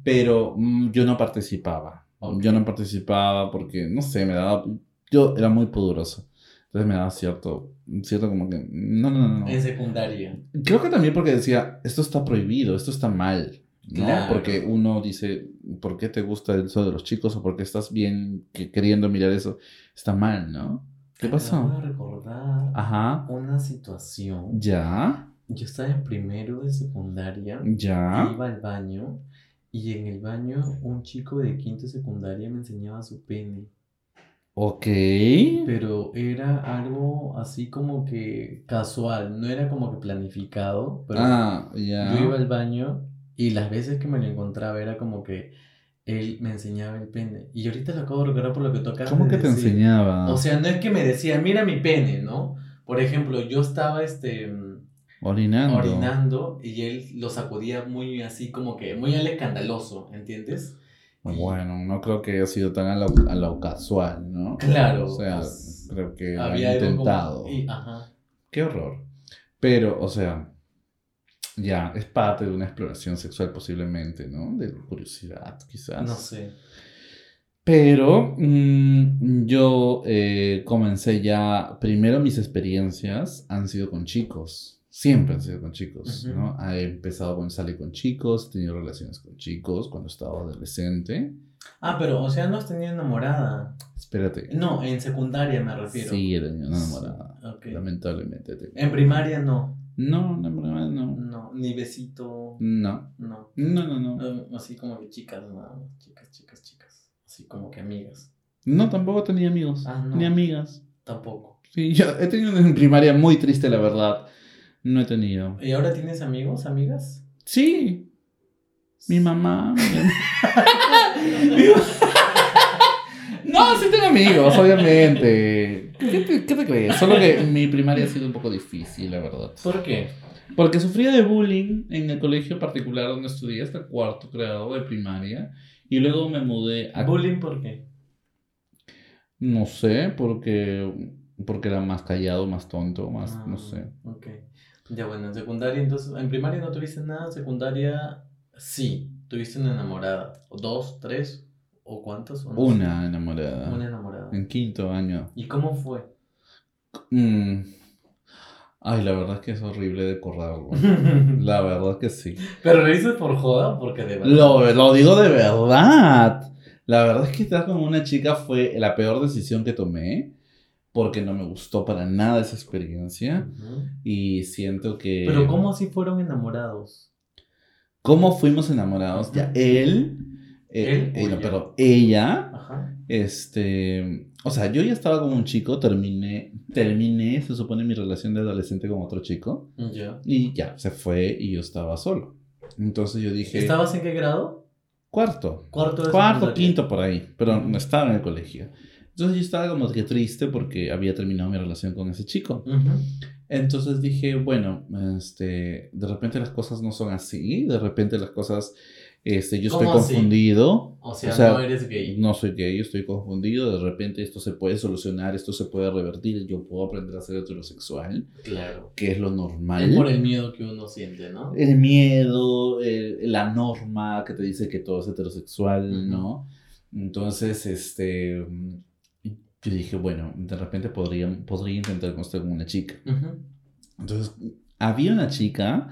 [SPEAKER 1] pero mm, yo no participaba. Yo no participaba porque, no sé, me daba, yo era muy poderoso. Entonces me daba cierto, cierto como que, no, no, no, no.
[SPEAKER 2] En secundaria.
[SPEAKER 1] Creo que también porque decía, esto está prohibido, esto está mal, ¿no?
[SPEAKER 2] Claro.
[SPEAKER 1] Porque uno dice, ¿por qué te gusta eso de los chicos? O porque estás bien que- queriendo mirar eso. Está mal, ¿no? ¿Qué pasó?
[SPEAKER 2] de recordar
[SPEAKER 1] Ajá.
[SPEAKER 2] una situación.
[SPEAKER 1] Ya,
[SPEAKER 2] Yo estaba en primero de secundaria.
[SPEAKER 1] ya.
[SPEAKER 2] Iba al baño. Y en el baño, un chico de quinto de secundaria me enseñaba su pene.
[SPEAKER 1] Ok.
[SPEAKER 2] Pero era algo así como que casual. No era como que planificado. Pero
[SPEAKER 1] Ah, ya.
[SPEAKER 2] yo iba al baño. Y las veces que me lo encontraba era como que él me enseñaba el pene. Y ahorita lo acabo de recordar por lo que tú acabas
[SPEAKER 1] ¿Cómo que te
[SPEAKER 2] decir.
[SPEAKER 1] enseñaba?
[SPEAKER 2] O sea, no es que me decía, mira mi pene, ¿no? Por ejemplo, yo estaba este,
[SPEAKER 1] Orinando.
[SPEAKER 2] orinando y él lo sacudía muy así como que, muy al escandaloso, ¿entiendes?
[SPEAKER 1] Bueno, no creo que haya sido tan a lo, a lo casual, ¿no?
[SPEAKER 2] Claro,
[SPEAKER 1] O sea,
[SPEAKER 2] pues,
[SPEAKER 1] creo que
[SPEAKER 2] Había como-
[SPEAKER 1] intentado.
[SPEAKER 2] y- ajá.
[SPEAKER 1] Qué horror. Pero, o sea, ya, es parte de una exploración sexual posiblemente, ¿no? De curiosidad, quizás.
[SPEAKER 2] No sé.
[SPEAKER 1] Pero mm, yo eh, comencé ya, primero mis experiencias han sido con chicos, siempre han sido con chicos. ¿no? He empezado con salir con chicos, he tenido relaciones con chicos cuando estaba adolescente.
[SPEAKER 2] Ah, pero, o sea, no has tenido enamorada.
[SPEAKER 1] Espérate.
[SPEAKER 2] No, en secundaria me refiero.
[SPEAKER 1] Sí, he tenido una enamorada.
[SPEAKER 2] Ok.
[SPEAKER 1] Lamentablemente. te-
[SPEAKER 2] En primaria no.
[SPEAKER 1] No, enamorada no.
[SPEAKER 2] No, ni besito.
[SPEAKER 1] No.
[SPEAKER 2] No.
[SPEAKER 1] No, no, no.
[SPEAKER 2] Eh, Así como que chicas, no. Chicas, chicas, chicas. Así como que amigas.
[SPEAKER 1] No, tampoco tenía amigos.
[SPEAKER 2] Ah, no.
[SPEAKER 1] Ni amigas.
[SPEAKER 2] Tampoco.
[SPEAKER 1] Sí, yo he tenido una en primaria muy triste, la verdad. No he tenido.
[SPEAKER 2] ¿Y ahora tienes amigos, amigas?
[SPEAKER 1] Sí, mi mamá. no, sí tengo amigos, obviamente. ¿Qué te, qué te crees? Solo que mi primaria ha sido un poco difícil, la verdad.
[SPEAKER 2] ¿Por qué?
[SPEAKER 1] Porque sufría de bullying en el colegio particular donde estudié hasta cuarto grado de primaria. Y luego me mudé a...
[SPEAKER 2] ¿Bullying por qué?
[SPEAKER 1] No sé, porque, porque era más callado, más tonto, más, no
[SPEAKER 2] Ah,
[SPEAKER 1] sé.
[SPEAKER 2] Ok. Ya bueno, en secundaria entonces, en primaria no tuviste nada, en secundaria sí, tuviste una enamorada. ¿O dos, tres? ¿O cuántos? ¿O no sé?
[SPEAKER 1] Una enamorada.
[SPEAKER 2] Una enamorada.
[SPEAKER 1] En quinto año.
[SPEAKER 2] ¿Y cómo fue?
[SPEAKER 1] Mm. Ay, la verdad es que es horrible de acordarlo. La verdad que sí.
[SPEAKER 2] ¿Pero lo dices por joda porque de verdad?
[SPEAKER 1] Lo, lo digo de verdad. La verdad es que estar con una chica fue la peor decisión que tomé. Porque no me gustó para nada esa experiencia. Y siento que...
[SPEAKER 2] Pero ¿cómo así fueron enamorados?
[SPEAKER 1] ¿Cómo fuimos enamorados? Ya, él... eh,
[SPEAKER 2] ¿Él
[SPEAKER 1] eh, no,
[SPEAKER 2] ella?
[SPEAKER 1] pero ella...
[SPEAKER 2] Ajá.
[SPEAKER 1] Este... O sea, yo ya estaba con un chico, terminé, terminé, se supone, mi relación de adolescente con otro chico.
[SPEAKER 2] Ya.
[SPEAKER 1] Y ya, se fue y yo estaba solo. Entonces yo dije...
[SPEAKER 2] ¿Estabas en qué grado?
[SPEAKER 1] Cuarto.
[SPEAKER 2] Cuarto de
[SPEAKER 1] Cuarto, quinto por ahí, pero no estaba en el colegio. Entonces yo estaba como que triste porque había terminado mi relación con ese chico.
[SPEAKER 2] Ujú.
[SPEAKER 1] Entonces dije, bueno, este, de repente las cosas no son así, de repente las cosas, este, yo estoy confundido.
[SPEAKER 2] O sea,
[SPEAKER 1] O sea,
[SPEAKER 2] no eres gay.
[SPEAKER 1] No soy gay, estoy confundido, de repente esto se puede solucionar, esto se puede revertir, yo puedo aprender a ser heterosexual,
[SPEAKER 2] Claro.
[SPEAKER 1] que es lo normal.
[SPEAKER 2] Es por el miedo que uno siente, ¿no?
[SPEAKER 1] el miedo, el- la norma que te dice que todo es heterosexual,
[SPEAKER 2] Ujú.
[SPEAKER 1] ¿no? Entonces, este, yo dije, bueno, de repente podría, podría intentar estar con una chica.
[SPEAKER 2] Ujú.
[SPEAKER 1] Entonces, había una chica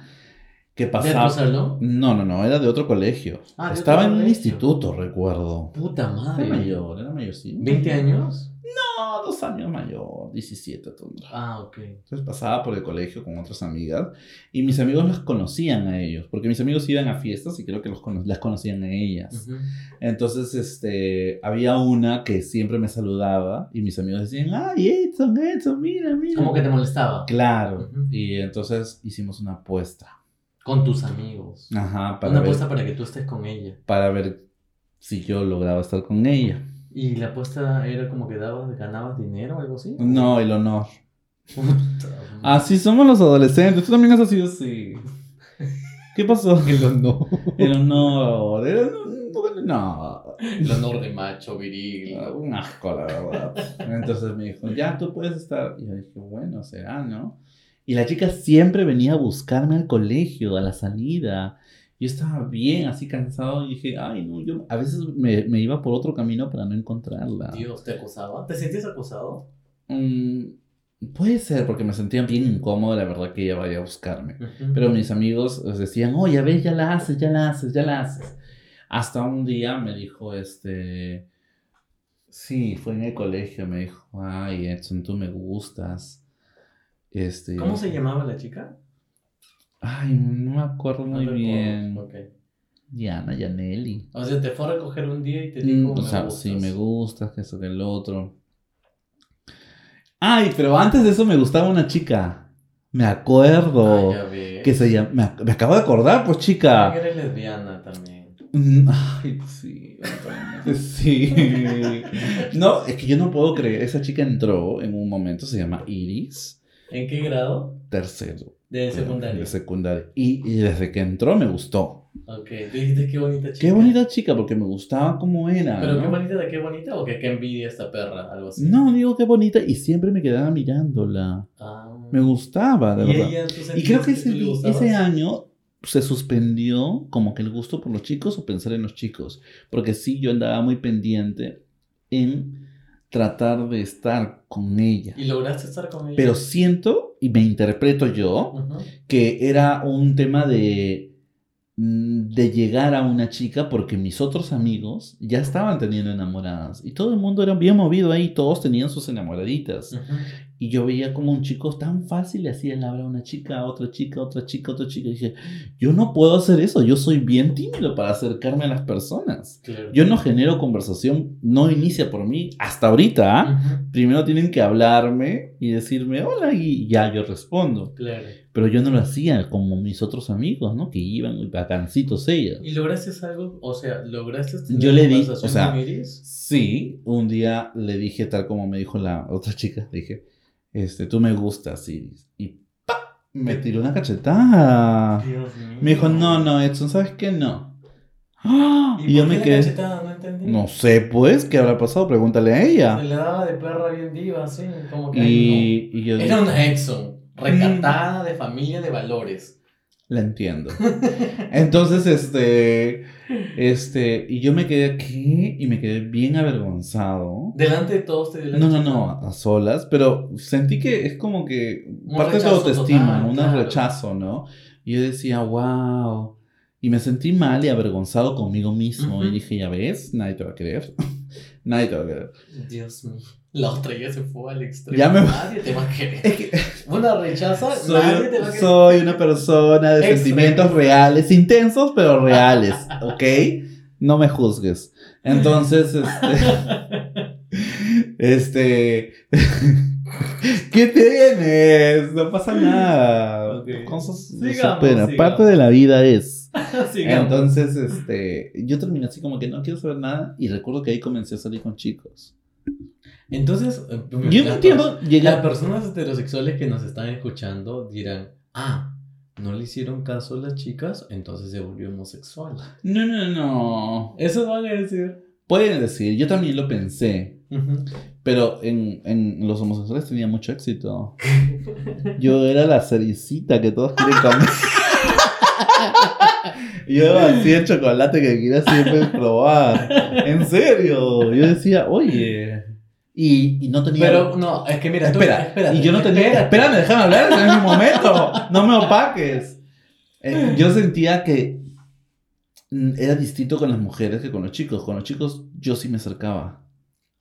[SPEAKER 1] que
[SPEAKER 2] ¿De
[SPEAKER 1] pasaba...
[SPEAKER 2] salón?
[SPEAKER 1] No, no, no, era de otro colegio.
[SPEAKER 2] Ah, de
[SPEAKER 1] Estaba en un instituto, recuerdo.
[SPEAKER 2] Puta
[SPEAKER 1] Era
[SPEAKER 2] madre.
[SPEAKER 1] mayor, era mayor, sí.
[SPEAKER 2] ¿20 años?
[SPEAKER 1] No, dos años mayor, 17 tendrá.
[SPEAKER 2] Ah, ok.
[SPEAKER 1] Entonces pasaba por el colegio con otras amigas y mis amigos las conocían a ellos, porque mis amigos iban a fiestas y creo que los cono- las conocían a ellas.
[SPEAKER 2] Ujú.
[SPEAKER 1] Entonces, este, había una que siempre me saludaba y mis amigos decían, ay, Edson, Edson, mira, mira.
[SPEAKER 2] Como que te molestaba.
[SPEAKER 1] Claro.
[SPEAKER 2] Ujú.
[SPEAKER 1] Y entonces hicimos una apuesta.
[SPEAKER 2] Con tus amigos.
[SPEAKER 1] Ajá, para
[SPEAKER 2] Una
[SPEAKER 1] ver,
[SPEAKER 2] apuesta para que tú estés con ella.
[SPEAKER 1] para ver si yo lograba estar con ella.
[SPEAKER 2] ¿Y la apuesta era como que dabas, ganabas dinero o algo así?
[SPEAKER 1] No, el honor. Así somos los adolescentes. Tú también has sido así. ¿Qué pasó?
[SPEAKER 2] El honor.
[SPEAKER 1] El honor. el honor- No.
[SPEAKER 2] El honor de macho viril.
[SPEAKER 1] Un asco, la verdad. Entonces me dijo, ya tú puedes estar. Y yo dije, bueno, será, ¿no? Y la chica siempre venía a buscarme al colegio, a la salida. Yo estaba bien, así cansado. Y dije, ay, no, yo a veces me, me iba por otro camino para no encontrarla.
[SPEAKER 2] Dios, ¿te acosaba? ¿Te sentías acosado?
[SPEAKER 1] Mm, puede ser, porque me sentía bien incómodo, la verdad, que ella vaya a buscarme. Pero mis amigos pues, decían, oye, a ver, ya la haces, ya la haces, ya la haces. Hasta un día me dijo, este, sí, fue en el colegio, me dijo, ay, Edson, tú me gustas. Este,
[SPEAKER 2] ¿Cómo se llamaba la chica?
[SPEAKER 1] Ay, no me acuerdo muy
[SPEAKER 2] No
[SPEAKER 1] bien.
[SPEAKER 2] Ok.
[SPEAKER 1] Diana, Yaneli.
[SPEAKER 2] O sea, te fue a recoger un día y te
[SPEAKER 1] Mm,
[SPEAKER 2] dijo,
[SPEAKER 1] o
[SPEAKER 2] me
[SPEAKER 1] sea,
[SPEAKER 2] gustas.
[SPEAKER 1] sí, me gustas, que eso, que el otro. Ay, pero antes de eso me gustaba una chica. Me acuerdo.
[SPEAKER 2] Ah, ya
[SPEAKER 1] que se llama, me, ac- me acabo de acordar, pues chica.
[SPEAKER 2] eres lesbiana también.
[SPEAKER 1] Mm, Ay, sí, sí. No, es que yo no puedo creer. Esa chica entró en un momento, se llama Iris,
[SPEAKER 2] ¿En qué grado?
[SPEAKER 1] tercero.
[SPEAKER 2] De secundaria.
[SPEAKER 1] De secundaria. Y, y desde que entró me gustó.
[SPEAKER 2] Ok, tú dijiste qué bonita chica.
[SPEAKER 1] Qué bonita chica, porque me gustaba como era.
[SPEAKER 2] Pero
[SPEAKER 1] ¿no?
[SPEAKER 2] qué bonita de qué bonita o que qué envidia esta perra, algo así.
[SPEAKER 1] No, digo qué bonita. Y siempre me quedaba mirándola.
[SPEAKER 2] Ah.
[SPEAKER 1] Me gustaba, de
[SPEAKER 2] ¿Y
[SPEAKER 1] verdad.
[SPEAKER 2] ella,
[SPEAKER 1] Y creo que ese,
[SPEAKER 2] gustabas?
[SPEAKER 1] ese año se suspendió como que el gusto por los chicos o pensar en los chicos. Porque sí, yo andaba muy pendiente en tratar de estar con ella.
[SPEAKER 2] ¿Y lograste estar con ella?
[SPEAKER 1] Pero siento, y me interpreto yo, que era un tema de mm, de llegar a una chica porque mis otros amigos ya estaban teniendo enamoradas y todo el mundo era bien movido ahí, todos tenían sus enamoraditas. Y yo veía como un chico tan fácil le hacía el habla a una chica, a otra chica, a otra chica, a otra chica. Y dije, yo no puedo hacer eso, yo soy bien tímido para acercarme a las personas.
[SPEAKER 2] Claro.
[SPEAKER 1] Yo no genero conversación, no inicia por mí hasta ahorita. ¿ah? Primero tienen que hablarme y decirme hola y ya yo respondo.
[SPEAKER 2] Claro.
[SPEAKER 1] Pero yo no lo hacía como mis otros amigos, ¿no? Que iban y bacancitos ellas.
[SPEAKER 2] ¿Y lograste algo? O sea, ¿lograste tener
[SPEAKER 1] Yo le di, o sea? Sí, un día le dije, tal como me dijo la otra chica, dije, este, tú me gustas, Iris. Y ¡pa! Me tiró una cachetada.
[SPEAKER 2] Dios mío.
[SPEAKER 1] Me dijo, no, no, Edson, ¿sabes qué? No. ¡Ah!
[SPEAKER 2] ¿Y,
[SPEAKER 1] Y yo me quedé.
[SPEAKER 2] cachetada? No entendí.
[SPEAKER 1] No sé, pues, ¿qué habrá pasado? Pregúntale a ella.
[SPEAKER 2] Se le daba de perra bien viva, así, como que.
[SPEAKER 1] Y, y yo.
[SPEAKER 2] Era una Exxon, recatada de familia de valores.
[SPEAKER 1] la entiendo. Entonces, este, este, y yo me quedé aquí y me quedé bien avergonzado.
[SPEAKER 2] Delante de todos te dio la
[SPEAKER 1] No, no, no, a solas, pero sentí que es como que
[SPEAKER 2] Un
[SPEAKER 1] parte de tu autoestima,
[SPEAKER 2] total,
[SPEAKER 1] un
[SPEAKER 2] claro.
[SPEAKER 1] rechazo, ¿no? Y yo decía, wow. Y me sentí mal y avergonzado conmigo mismo. Y dije, ya ves, nadie te va a querer. nadie te va a querer.
[SPEAKER 2] Dios mío. La otra ya se fue al extremo.
[SPEAKER 1] Ya me-
[SPEAKER 2] Nadie te va a querer.
[SPEAKER 1] Es que
[SPEAKER 2] Una rechaza,
[SPEAKER 1] soy,
[SPEAKER 2] nadie te va a querer.
[SPEAKER 1] soy una persona de sentimientos reales, intensos, pero reales, ¿ok? No me juzgues. Entonces, este... este... ¿Qué tienes? No pasa nada. Cosas
[SPEAKER 2] Sigamos,
[SPEAKER 1] superan.
[SPEAKER 2] sigamos.
[SPEAKER 1] Parte de la vida es.
[SPEAKER 2] Sigamos.
[SPEAKER 1] Entonces, este, yo terminé así como que no quiero saber nada y recuerdo que ahí comencé a salir con chicos.
[SPEAKER 2] Entonces, eh,
[SPEAKER 1] Yo tiempo
[SPEAKER 2] pers-
[SPEAKER 1] llegué
[SPEAKER 2] Las personas heterosexuales que nos están escuchando dirán, ah, no le hicieron caso a las chicas, entonces se volvió homosexual.
[SPEAKER 1] No, no, no.
[SPEAKER 2] Eso van a decir.
[SPEAKER 1] Pueden decir, yo también lo pensé, pero en, en los homosexuales tenía mucho éxito. Yo era la cericita que todos quieren comer. Yo hacía el chocolate que quería siempre probar. En serio. Yo decía, oye. Y, y no tenía.
[SPEAKER 2] Pero no, es que mira, tú-
[SPEAKER 1] Espera,
[SPEAKER 2] espérate,
[SPEAKER 1] y yo no tenía.
[SPEAKER 2] espérate.
[SPEAKER 1] Espérame, déjame hablar en mi momento. No me opaques. Eh, yo sentía que era distinto con las mujeres que con los chicos. Con los chicos yo sí me acercaba.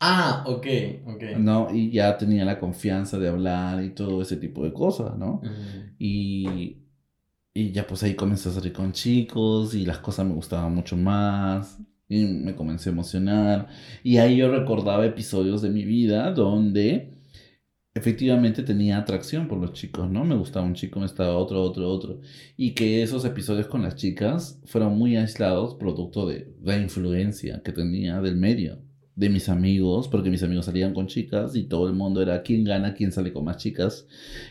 [SPEAKER 2] Ah, ok, ok.
[SPEAKER 1] ¿no? Y ya tenía la confianza de hablar y todo ese tipo de cosas, ¿no?
[SPEAKER 2] Ujú.
[SPEAKER 1] Y, y ya pues ahí comencé a salir con chicos y las cosas me gustaban mucho más y me comencé a emocionar. Y ahí yo recordaba episodios de mi vida donde efectivamente tenía atracción por los chicos, ¿no? Me gustaba un chico, me estaba otro, otro, otro. Y que esos episodios con las chicas fueron muy aislados producto de la influencia que tenía del medio de mis amigos, porque mis amigos salían con chicas y todo el mundo era quién gana, quién sale con más chicas.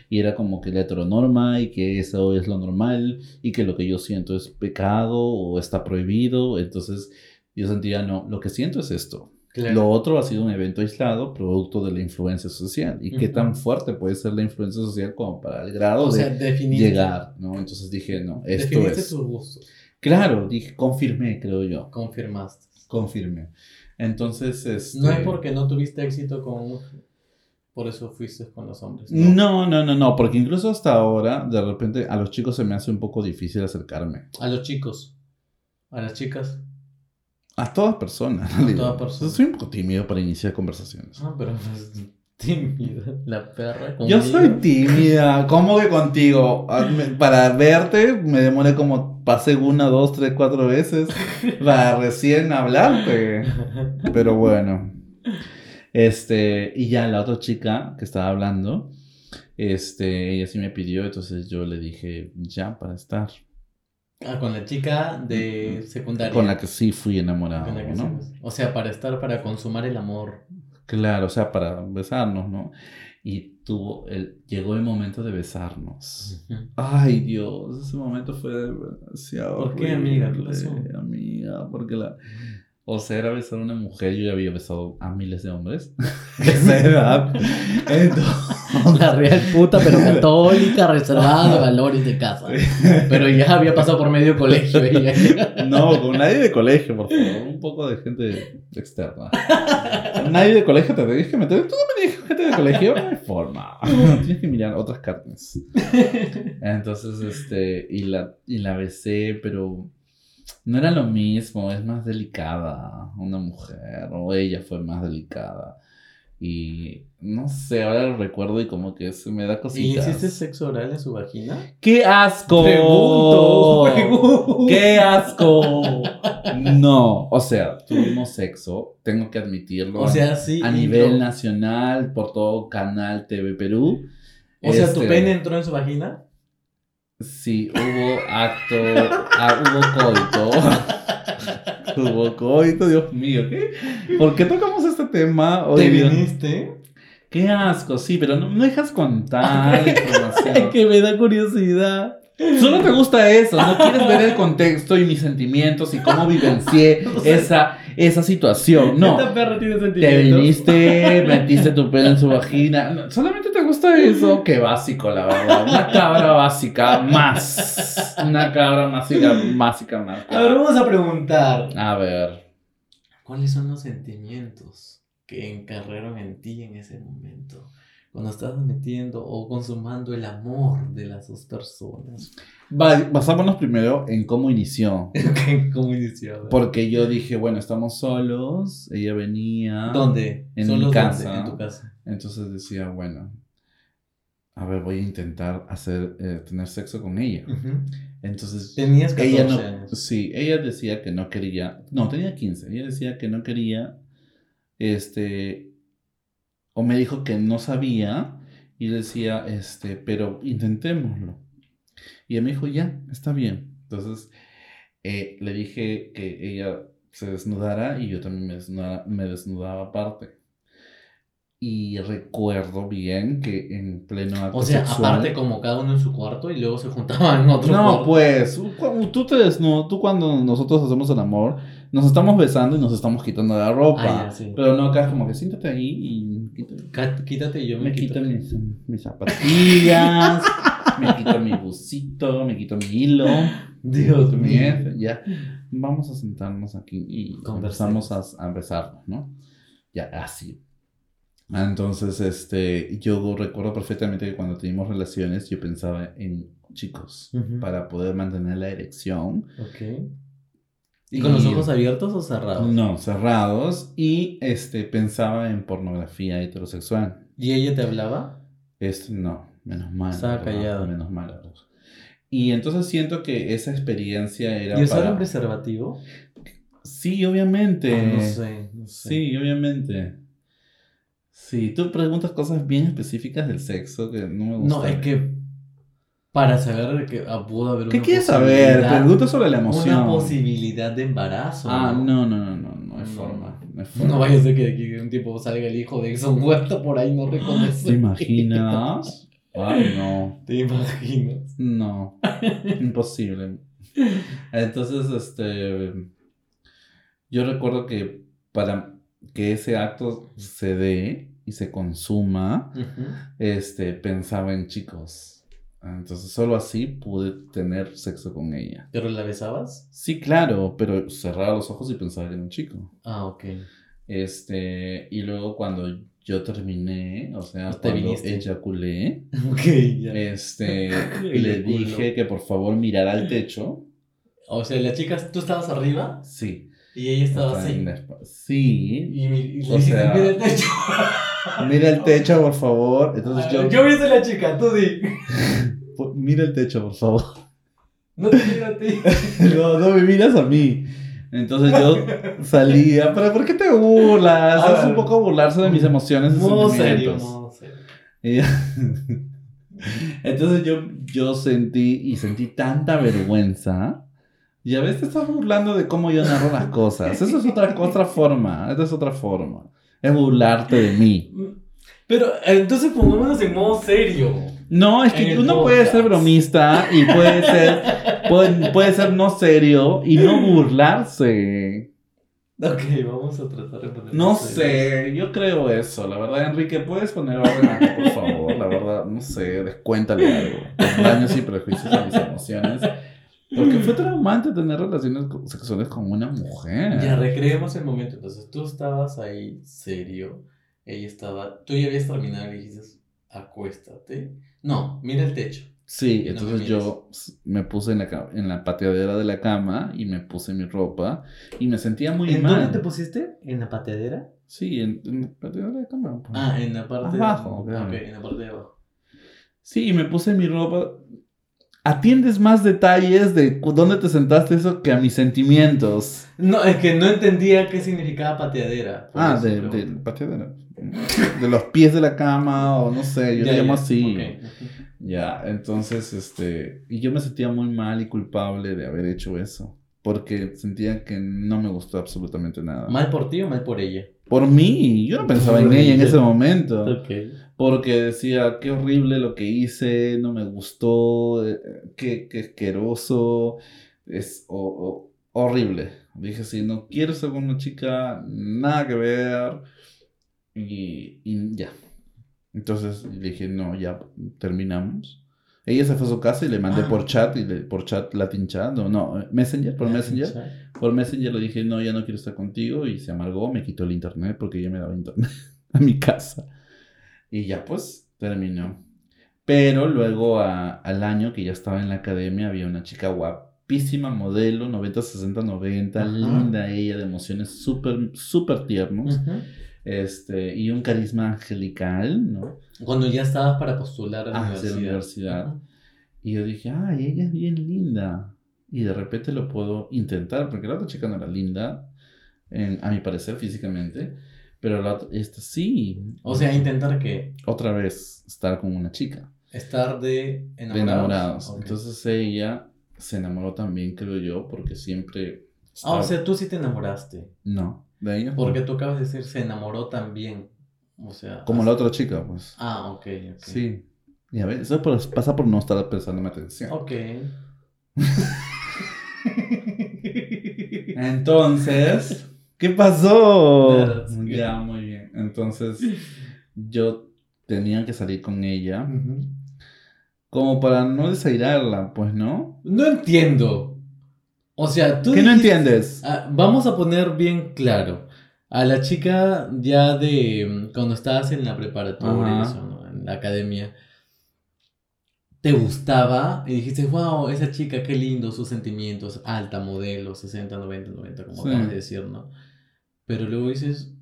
[SPEAKER 1] Y era como que la heteronorma y que eso es lo normal y que lo que yo siento es pecado o está prohibido. Entonces yo sentía, no, lo que siento es esto.
[SPEAKER 2] Claro.
[SPEAKER 1] Lo otro ha sido un evento aislado producto de la influencia social. ¿Y qué
[SPEAKER 2] Ujú.
[SPEAKER 1] tan fuerte puede ser la influencia social como para el grado
[SPEAKER 2] o
[SPEAKER 1] de llegar? ¿no? Entonces dije, no, esto
[SPEAKER 2] definiste
[SPEAKER 1] es...
[SPEAKER 2] tus gustos,
[SPEAKER 1] Claro, dije, confirmé, creo yo.
[SPEAKER 2] confirmaste.
[SPEAKER 1] Confirmé. Entonces, este...
[SPEAKER 2] No es porque no tuviste éxito con... Por eso fuiste con los hombres.
[SPEAKER 1] No, no, no, no, porque incluso hasta ahora, de repente, a los chicos se me hace un poco difícil acercarme.
[SPEAKER 2] A los chicos. A las chicas.
[SPEAKER 1] A todas personas.
[SPEAKER 2] A todas personas.
[SPEAKER 1] Soy un poco tímido para iniciar conversaciones.
[SPEAKER 2] Ah, pero pues, tímida. La perra.
[SPEAKER 1] Yo
[SPEAKER 2] conmigo.
[SPEAKER 1] soy tímida. ¿Cómo que contigo? Ah, Para verte me demoré como, pasé una, dos, tres, cuatro veces para recién hablarte. Pero bueno. Este, y ya la otra chica que estaba hablando, este, ella sí me pidió, entonces yo le dije, ya, para estar.
[SPEAKER 2] Ah, con la chica de secundaria.
[SPEAKER 1] Con la que sí fui enamorado,
[SPEAKER 2] Con la que
[SPEAKER 1] ¿no?
[SPEAKER 2] sí. O sea, para estar, para consumar el amor.
[SPEAKER 1] Claro, o sea, para besarnos, ¿no? Y tuvo el, llegó el momento de besarnos. Ay, Dios, ese momento fue demasiado.
[SPEAKER 2] ¿Por qué, amiga? ¿Qué
[SPEAKER 1] horrible,
[SPEAKER 2] pasó?
[SPEAKER 1] Amiga, porque la. O sea, era besar a una mujer, yo ya había besado a miles de hombres. a esa edad. Entonces.
[SPEAKER 2] La real puta, pero católica, reservada de valores de casa. Pero ya había pasado por medio colegio ella.
[SPEAKER 1] No, con nadie de colegio, por favor. Un poco de gente externa. Nadie de colegio te tienes que meter. ¿Tú no me dices gente de colegio? No hay forma. Tienes que mirar otras carnes. Entonces, este, y la, y la besé, pero no era lo mismo, es más delicada una mujer, o ella fue más delicada. Y no sé, ahora lo recuerdo y como que se me da
[SPEAKER 2] ¿Y
[SPEAKER 1] cositas.
[SPEAKER 2] hiciste sexo oral en su vagina?
[SPEAKER 1] ¡Qué asco!
[SPEAKER 2] Pregunto, pregunto.
[SPEAKER 1] ¡Qué asco! No, o sea, tuvimos sexo, tengo que admitirlo.
[SPEAKER 2] O sea, sí.
[SPEAKER 1] a nivel nacional, por todo Canal TV Perú.
[SPEAKER 2] O sea, ¿tu
[SPEAKER 1] Este,
[SPEAKER 2] pene entró en su vagina?
[SPEAKER 1] Sí, hubo acto, ah, hubo coito. hubo coito, Dios mío, ¿qué? ¿Por qué tocamos este tema hoy
[SPEAKER 2] ¿Te viniste?
[SPEAKER 1] Qué asco, sí, pero no, no dejas contar información.
[SPEAKER 2] Es que me da curiosidad.
[SPEAKER 1] Solo te gusta eso, no quieres ver el contexto y mis sentimientos y cómo vivencié esa, esa situación. No.
[SPEAKER 2] Esta perra tiene
[SPEAKER 1] Te
[SPEAKER 2] sentimientos.
[SPEAKER 1] viniste, metiste tu pelo en su vagina. No, Solamente te gusta eso. Qué básico, la verdad. Una cabra básica más. Una cabra básica, básica más.
[SPEAKER 2] A ver, vamos a preguntar.
[SPEAKER 1] A ver.
[SPEAKER 2] ¿Cuáles son los sentimientos que encarraron en ti en ese momento? Cuando estabas metiendo o consumando el amor de las dos personas.
[SPEAKER 1] Basámonos primero en cómo inició.
[SPEAKER 2] ¿Cómo inició?
[SPEAKER 1] Porque yo dije, bueno, estamos solos. Ella venía.
[SPEAKER 2] ¿Dónde?
[SPEAKER 1] En
[SPEAKER 2] ¿Solos
[SPEAKER 1] mi
[SPEAKER 2] dónde?
[SPEAKER 1] casa.
[SPEAKER 2] En tu casa.
[SPEAKER 1] Entonces decía, bueno, a ver, voy a intentar hacer, eh, tener sexo con ella. Entonces,
[SPEAKER 2] Tenías 14
[SPEAKER 1] ella no,
[SPEAKER 2] años.
[SPEAKER 1] sí, ella decía que no quería, no, tenía 15, ella decía que no quería, este, o me dijo que no sabía, y decía, este, pero intentémoslo. Y ella me dijo, ya, está bien. Entonces, eh, le dije que ella se desnudara y yo también me desnudaba, me desnudaba aparte. Y recuerdo bien que en pleno acto
[SPEAKER 2] O sea,
[SPEAKER 1] sexual-
[SPEAKER 2] aparte como cada uno en su cuarto y luego se juntaban en otro
[SPEAKER 1] no,
[SPEAKER 2] cuarto.
[SPEAKER 1] pues, tú te desnudas, tú cuando nosotros hacemos el amor, nos estamos besando y nos estamos quitando la ropa.
[SPEAKER 2] Ah, ya, sí.
[SPEAKER 1] Pero no acá es como que siéntate ahí y
[SPEAKER 2] Cá- Quítate y yo me,
[SPEAKER 1] me
[SPEAKER 2] quito.
[SPEAKER 1] quito mis, mis zapatillas, me quito mi busito, me quito mi hilo.
[SPEAKER 2] Dios mío.
[SPEAKER 1] Ya, vamos a sentarnos aquí y conversamos a, a besarnos, ¿no? Ya, así. Entonces, este, yo recuerdo perfectamente que cuando teníamos relaciones yo pensaba en chicos para poder mantener la erección.
[SPEAKER 2] Ok. ¿Y con los ojos abiertos o cerrados?
[SPEAKER 1] No, cerrados. Y este, pensaba en pornografía heterosexual.
[SPEAKER 2] ¿Y ella te hablaba?
[SPEAKER 1] Este, no, menos mal.
[SPEAKER 2] Estaba callado.
[SPEAKER 1] Menos mal. Y entonces siento que esa experiencia era
[SPEAKER 2] ¿Y usaron
[SPEAKER 1] para...
[SPEAKER 2] preservativo?
[SPEAKER 1] Sí, obviamente.
[SPEAKER 2] Ah, no sé, no sé.
[SPEAKER 1] Sí, obviamente. Sí, tú preguntas cosas bien específicas del sexo que no me gusta.
[SPEAKER 2] No, es que para saber que ah, pudo haber
[SPEAKER 1] ¿Qué
[SPEAKER 2] una
[SPEAKER 1] quieres saber? Pregunta sobre la emoción.
[SPEAKER 2] Una posibilidad de embarazo.
[SPEAKER 1] Ah, no, no, no, no, no hay
[SPEAKER 2] No.
[SPEAKER 1] forma. No,
[SPEAKER 2] vaya a ser que de aquí un tipo salga el hijo de Exxon Huerta por ahí no reconoce.
[SPEAKER 1] ¿Te imaginas? Ay, no.
[SPEAKER 2] ¿Te imaginas?
[SPEAKER 1] No. Imposible. Entonces, este. Yo recuerdo que para que ese acto se dé y se consuma, este, pensaba en chicos. Entonces, solo así pude tener sexo con ella.
[SPEAKER 2] ¿Pero la besabas?
[SPEAKER 1] Sí, claro, pero cerraba los ojos y pensaba que era un chico.
[SPEAKER 2] Ah, ok.
[SPEAKER 1] Este, y luego cuando yo terminé, o sea,
[SPEAKER 2] Te
[SPEAKER 1] cuando
[SPEAKER 2] viniste.
[SPEAKER 1] eyaculé,
[SPEAKER 2] Ok, ya.
[SPEAKER 1] este, le dije que por favor mirara al techo.
[SPEAKER 2] O sea, la chica, tú estabas arriba
[SPEAKER 1] Sí.
[SPEAKER 2] y ella estaba
[SPEAKER 1] estaba
[SPEAKER 2] así.
[SPEAKER 1] Sí.
[SPEAKER 2] Y, le
[SPEAKER 1] O
[SPEAKER 2] dijiste,
[SPEAKER 1] sea,
[SPEAKER 2] mira el techo.
[SPEAKER 1] Mira el techo, por favor. Entonces yo,
[SPEAKER 2] Yo vi a la chica, tú di.
[SPEAKER 1] Mira el techo, por favor.
[SPEAKER 2] No te miro a ti.
[SPEAKER 1] No, no me miras a mí. Entonces yo salía, pero ¿por qué te burlas?
[SPEAKER 2] Ah.
[SPEAKER 1] es un poco burlarse de mis emociones y
[SPEAKER 2] Modo serio, modo serio.
[SPEAKER 1] Y Entonces yo, yo sentí y sentí tanta vergüenza. Y a veces te estás burlando de cómo yo narro las cosas. Eso es otra, otra forma. Esa es otra forma. Es burlarte de mí.
[SPEAKER 2] Pero entonces pongámonos en modo serio.
[SPEAKER 1] No, es que uno puede ser bromista y puede ser, puede, puede ser no serio y no burlarse.
[SPEAKER 2] Ok, vamos a tratar de poner.
[SPEAKER 1] No sé, yo creo eso. La verdad, Enrique, ¿puedes poner orden aquí, por favor? La verdad, no sé, descuéntale algo. Los daños y prejuicios a mis emociones. Porque fue traumante tener relaciones sexuales con una mujer.
[SPEAKER 2] Ya recreemos el momento. Entonces tú estabas ahí serio. Ella estaba. Tú ya habías terminado y le dijiste, acuéstate. No, mira el techo.
[SPEAKER 1] Sí,
[SPEAKER 2] No
[SPEAKER 1] entonces yo me puse en la, en la pateadera de la cama y me puse mi ropa y me sentía muy
[SPEAKER 2] ¿En
[SPEAKER 1] mal.
[SPEAKER 2] dónde te pusiste? ¿En la pateadera?
[SPEAKER 1] Sí, en, en la pateadera de la cama. pues.
[SPEAKER 2] Ah, en la parte
[SPEAKER 1] Abajo,
[SPEAKER 2] de
[SPEAKER 1] claro.
[SPEAKER 2] Ok, en la parte de abajo.
[SPEAKER 1] Sí, y me puse mi ropa. Atiendes más detalles de dónde te sentaste eso que a mis sentimientos.
[SPEAKER 2] No, es que no entendía qué significaba pateadera.
[SPEAKER 1] Ah, de, de pateadera. De los pies de la cama o no sé, yo
[SPEAKER 2] Ya,
[SPEAKER 1] le llamo
[SPEAKER 2] ya,
[SPEAKER 1] así.
[SPEAKER 2] ok.
[SPEAKER 1] Ya, entonces, este, y yo me sentía muy mal y culpable de haber hecho eso, porque sentía que no me gustó absolutamente nada.
[SPEAKER 2] ¿Mal por ti o mal por ella?
[SPEAKER 1] Por mí, yo no pensaba en ella en ese momento,
[SPEAKER 2] Ok.
[SPEAKER 1] Porque decía, qué horrible lo que hice, no me gustó, eh, qué, qué asqueroso, es o- o- horrible. Dije, si no quiero ser con una chica, nada que ver. Y, y ya. Entonces le dije, no, ya terminamos. Ella se fue a su casa y le mandé
[SPEAKER 2] Ah.
[SPEAKER 1] por chat, y le- por chat, Latin chat, no, no, Messenger, por Messenger. Por Messenger le dije, no, ya no quiero estar contigo. Y se amargó, me quitó el internet porque ya me daba internet a mi casa. Y ya pues terminó. Pero luego a- al año que ya estaba en la academia había una chica guapísima, modelo, 90, 60, 90,
[SPEAKER 2] Ajá.
[SPEAKER 1] linda ella, de emociones súper, súper tiernos. Este, y un carisma angelical, ¿no?
[SPEAKER 2] Cuando ya estabas para postular a la
[SPEAKER 1] Ah,
[SPEAKER 2] universidad.
[SPEAKER 1] la universidad. Y yo dije, ay, ella es bien linda. Y de repente lo puedo intentar, porque la otra chica no era linda, en- a mi parecer, físicamente. Pero la otra, esta sí.
[SPEAKER 2] O sea, intentar que
[SPEAKER 1] Otra vez estar con una chica.
[SPEAKER 2] estar de
[SPEAKER 1] De
[SPEAKER 2] enamorados.
[SPEAKER 1] enamorados.
[SPEAKER 2] Ok.
[SPEAKER 1] Entonces ella se enamoró también, creo yo, porque siempre.
[SPEAKER 2] Ah, o sea, tú sí te enamoraste.
[SPEAKER 1] No, de ella.
[SPEAKER 2] Porque tú acabas de decir se enamoró también. O sea.
[SPEAKER 1] Como la otra chica, pues.
[SPEAKER 2] Ah, ok, ok.
[SPEAKER 1] Sí. Y a ver, eso pasa por no estar prestando atención.
[SPEAKER 2] Ok.
[SPEAKER 1] Entonces, ¿qué pasó? Ya, muy bien. Entonces, yo tenía que salir con ella como para no desairarla, pues, ¿no?
[SPEAKER 2] No entiendo. O sea, tú.
[SPEAKER 1] ¿Qué no entiendes?
[SPEAKER 2] Ah, vamos a poner bien claro. A la chica ya de cuando estabas en la preparatoria, eso, en la academia, te gustaba y dijiste, wow, esa chica, qué lindo, sus sentimientos, alta modelo, 60, 90, 90, como
[SPEAKER 1] Sí.
[SPEAKER 2] acabas de decir, ¿no? Pero luego dices,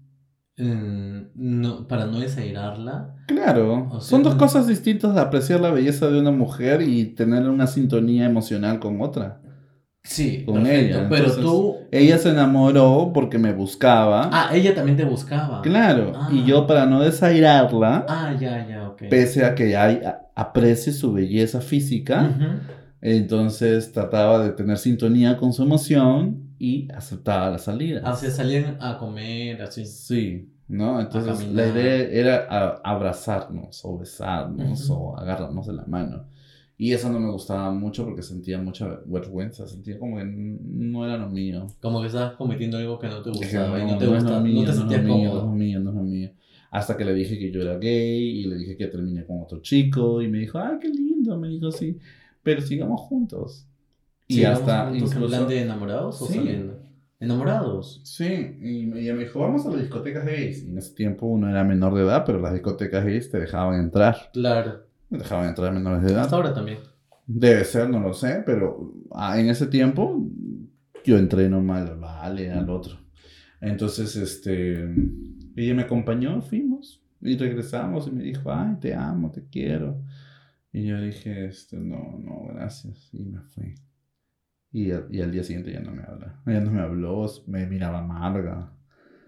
[SPEAKER 2] mm, no, para no desairarla,
[SPEAKER 1] Claro,
[SPEAKER 2] O sea,
[SPEAKER 1] son dos cosas distintas de apreciar la belleza de una mujer y tener una sintonía emocional con otra.
[SPEAKER 2] sí,
[SPEAKER 1] Con
[SPEAKER 2] perfecto,
[SPEAKER 1] ella,
[SPEAKER 2] pero tú,
[SPEAKER 1] Ella se enamoró porque me buscaba.
[SPEAKER 2] ah, ella también te buscaba.
[SPEAKER 1] Claro,
[SPEAKER 2] Ah.
[SPEAKER 1] y yo para no desairarla,
[SPEAKER 2] Ah, ya, ya, ok.
[SPEAKER 1] pese a que hay, aprecie su belleza física, entonces trataba de tener sintonía con su emoción y aceptaba las salidas.
[SPEAKER 2] Ah, salían a comer, así.
[SPEAKER 1] Sí, ¿no? Entonces la idea era abrazarnos o besarnos
[SPEAKER 2] Ujú.
[SPEAKER 1] o agarrarnos de la mano. Y eso no me gustaba mucho porque sentía mucha vergüenza, sentía como que no era lo mío.
[SPEAKER 2] Como que estabas cometiendo algo que no te gustaba y no te
[SPEAKER 1] lo
[SPEAKER 2] gustaba,
[SPEAKER 1] mío,
[SPEAKER 2] no te
[SPEAKER 1] no
[SPEAKER 2] sentías
[SPEAKER 1] lo mío, no es
[SPEAKER 2] cómodo.
[SPEAKER 1] mío, no es lo mío. Hasta que le dije que yo era gay y le dije que terminé con otro chico y me dijo, ay, qué lindo, me dijo sí, pero sigamos juntos. Y
[SPEAKER 2] Sigamos
[SPEAKER 1] hasta incluso...
[SPEAKER 2] en plan de enamorados o
[SPEAKER 1] Sí.
[SPEAKER 2] saliendo. Enamorados.
[SPEAKER 1] Sí, y ella me dijo, vamos a las discotecas gays. Y en ese tiempo uno era menor de edad, pero las discotecas gays te dejaban entrar.
[SPEAKER 2] Claro.
[SPEAKER 1] Me dejaban entrar menores de edad.
[SPEAKER 2] Hasta ahora también.
[SPEAKER 1] Debe ser, no lo sé, pero ah, en ese tiempo yo entré normal, vale, al otro. Entonces, este, ella me acompañó, fuimos y regresamos y me dijo, ay, te amo, te quiero. Y yo dije, este, no, no, gracias. Y me fui. Y, al- y al día siguiente ya no me habla. Ya no me habló, me miraba amarga.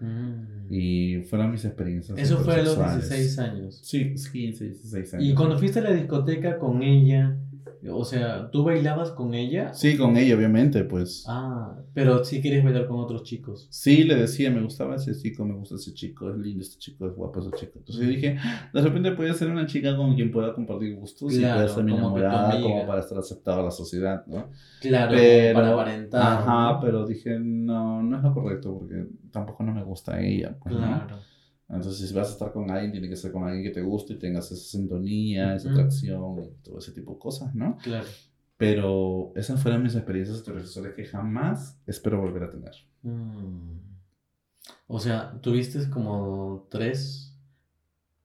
[SPEAKER 2] Mm.
[SPEAKER 1] Y fueron mis experiencias.
[SPEAKER 2] Eso fue a los
[SPEAKER 1] sexuales.
[SPEAKER 2] 16 años.
[SPEAKER 1] Sí, 15, 16 años.
[SPEAKER 2] Y cuando fuiste a la discoteca con ella, o sea, ¿tú bailabas con ella?
[SPEAKER 1] Sí, con ella, obviamente, pues.
[SPEAKER 2] Ah, pero si quieres bailar con otros chicos.
[SPEAKER 1] Sí, le decía, me gustaba ese chico, me gusta ese chico, es lindo este chico, es guapo ese chico. Entonces yo dije, de repente puede ser una chica con quien pueda compartir gustos
[SPEAKER 2] Claro,
[SPEAKER 1] y puede ser mi enamorada, como para estar aceptado a la sociedad, ¿no?
[SPEAKER 2] Claro,
[SPEAKER 1] Pero-
[SPEAKER 2] para aparentar.
[SPEAKER 1] Ajá,
[SPEAKER 2] ¿no?
[SPEAKER 1] pero dije, no, no es lo correcto porque tampoco no me gusta ella. pues, ¿no? Entonces, si vas a estar con alguien, tiene que ser con alguien que te guste y tengas esa sintonía, esa atracción todo ese tipo de cosas, ¿no?
[SPEAKER 2] Claro.
[SPEAKER 1] Pero esas fueron mis experiencias heterosexuales que jamás espero volver a tener.
[SPEAKER 2] Mm. O sea, tuviste como tres,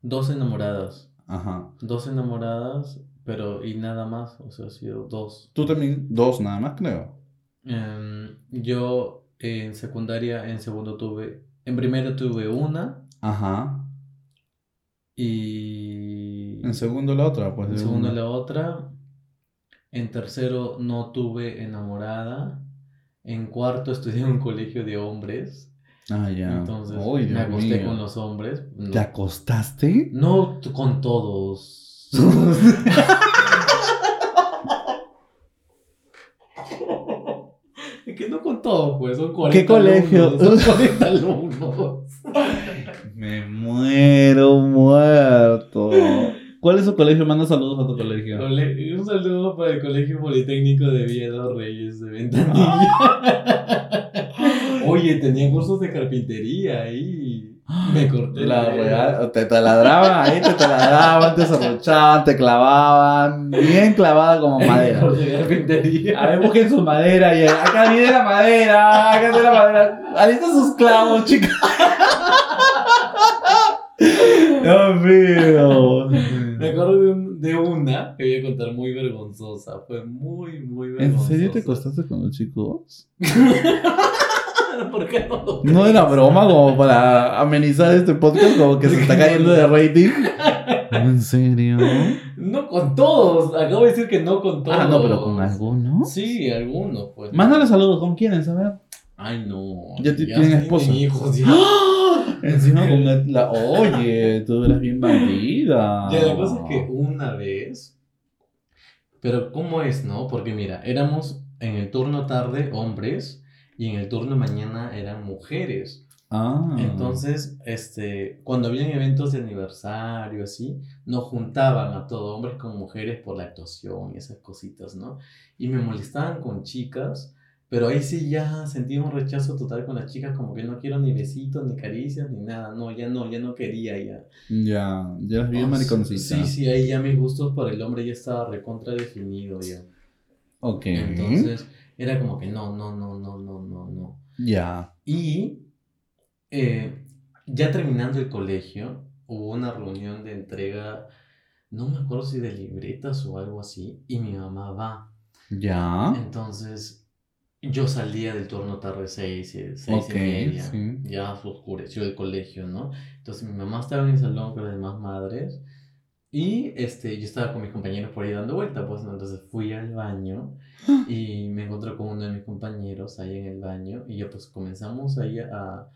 [SPEAKER 2] dos enamoradas.
[SPEAKER 1] Ajá.
[SPEAKER 2] Dos enamoradas, pero y nada más, o sea, ha sido dos.
[SPEAKER 1] Tú también, dos nada más, creo.
[SPEAKER 2] Em, yo en secundaria, en segundo tuve, en primero tuve una
[SPEAKER 1] Ajá.
[SPEAKER 2] y
[SPEAKER 1] En segundo la otra, pues.
[SPEAKER 2] en segundo
[SPEAKER 1] una.
[SPEAKER 2] la otra. En tercero no tuve enamorada. En cuarto estudié en un colegio de hombres.
[SPEAKER 1] Ah, ya.
[SPEAKER 2] Entonces me acosté
[SPEAKER 1] mío.
[SPEAKER 2] con los hombres. No,
[SPEAKER 1] ¿Te acostaste?
[SPEAKER 2] no con todos. Es que no con todos, pues, son 40
[SPEAKER 1] ¿Qué colegio?
[SPEAKER 2] alumnos, son 40 alumnos.
[SPEAKER 1] Muero muerto. ¿Cuál es su colegio? Manda saludos a tu colegio.
[SPEAKER 2] Cole- Un saludo para el Colegio Politécnico de Viedo Reyes de Ventanilla. Oye, tenía cursos de carpintería ahí. Me corté
[SPEAKER 1] La real- te taladraban ahí, te taladraban, te serruchaban, te clavaban, bien clavada como madera. A ver, busquen su madera y acá viene la madera, acá viene la madera. Ahí están sus clavos, chicos. Mío.
[SPEAKER 2] Me acuerdo de, un- de una que voy a contar muy vergonzosa. Fue muy, muy
[SPEAKER 1] ¿En
[SPEAKER 2] vergonzosa.
[SPEAKER 1] serio te acostaste con los chicos?
[SPEAKER 2] ¿Por qué no
[SPEAKER 1] No era broma como para amenizar este podcast como que se está cayendo de rating. ¿En serio?
[SPEAKER 2] No con todos. Acabo de decir que no con todos.
[SPEAKER 1] Ah, no, pero con algunos.
[SPEAKER 2] Sí, algunos, pues.
[SPEAKER 1] Mándale saludos, ¿con quiénes? A ver.
[SPEAKER 2] Ay, no.
[SPEAKER 1] Ya te- tienen esposa.
[SPEAKER 2] hijos, ya.
[SPEAKER 1] Encima con la, la- Oye, tú eras bien bandida.
[SPEAKER 2] Ya, la cosa es que una vez. Pero, ¿cómo es, no? Porque mira, éramos en el turno tarde hombres y en el turno mañana eran mujeres.
[SPEAKER 1] Ah.
[SPEAKER 2] Entonces, este, cuando habían eventos de aniversario, así, nos juntaban a todos, hombres con mujeres, por la actuación y esas cositas, ¿no? Y me molestaban con chicas, pero ahí sí ya sentí un rechazo total con las chicas, como que no quiero ni besitos, ni caricias, ni nada, no, ya no, ya no quería ya.
[SPEAKER 1] Ya, ya eras bien
[SPEAKER 2] Oh,
[SPEAKER 1] mariconcita.
[SPEAKER 2] Sí, sí, ahí ya mis gustos por el hombre ya estaba recontra definido ya.
[SPEAKER 1] Ok.
[SPEAKER 2] Entonces, era como que no, no, no, no, no, no, no.
[SPEAKER 1] Ya.
[SPEAKER 2] Y eh, ya terminando el colegio, hubo una reunión de entrega, no me acuerdo si de libretas o algo así, y mi mamá va.
[SPEAKER 1] Ya.
[SPEAKER 2] Entonces, yo salía del turno tarde seis, eh, seis
[SPEAKER 1] Ok,
[SPEAKER 2] y media.
[SPEAKER 1] sí.
[SPEAKER 2] Ya se oscureció el colegio, ¿no? Entonces mi mamá estaba en el salón con las demás madres y este, yo estaba con mis compañeros por ahí dando vuelta, pues ¿no? entonces fui al baño y me encontré con uno de mis compañeros ahí en el baño y ya pues comenzamos ahí a...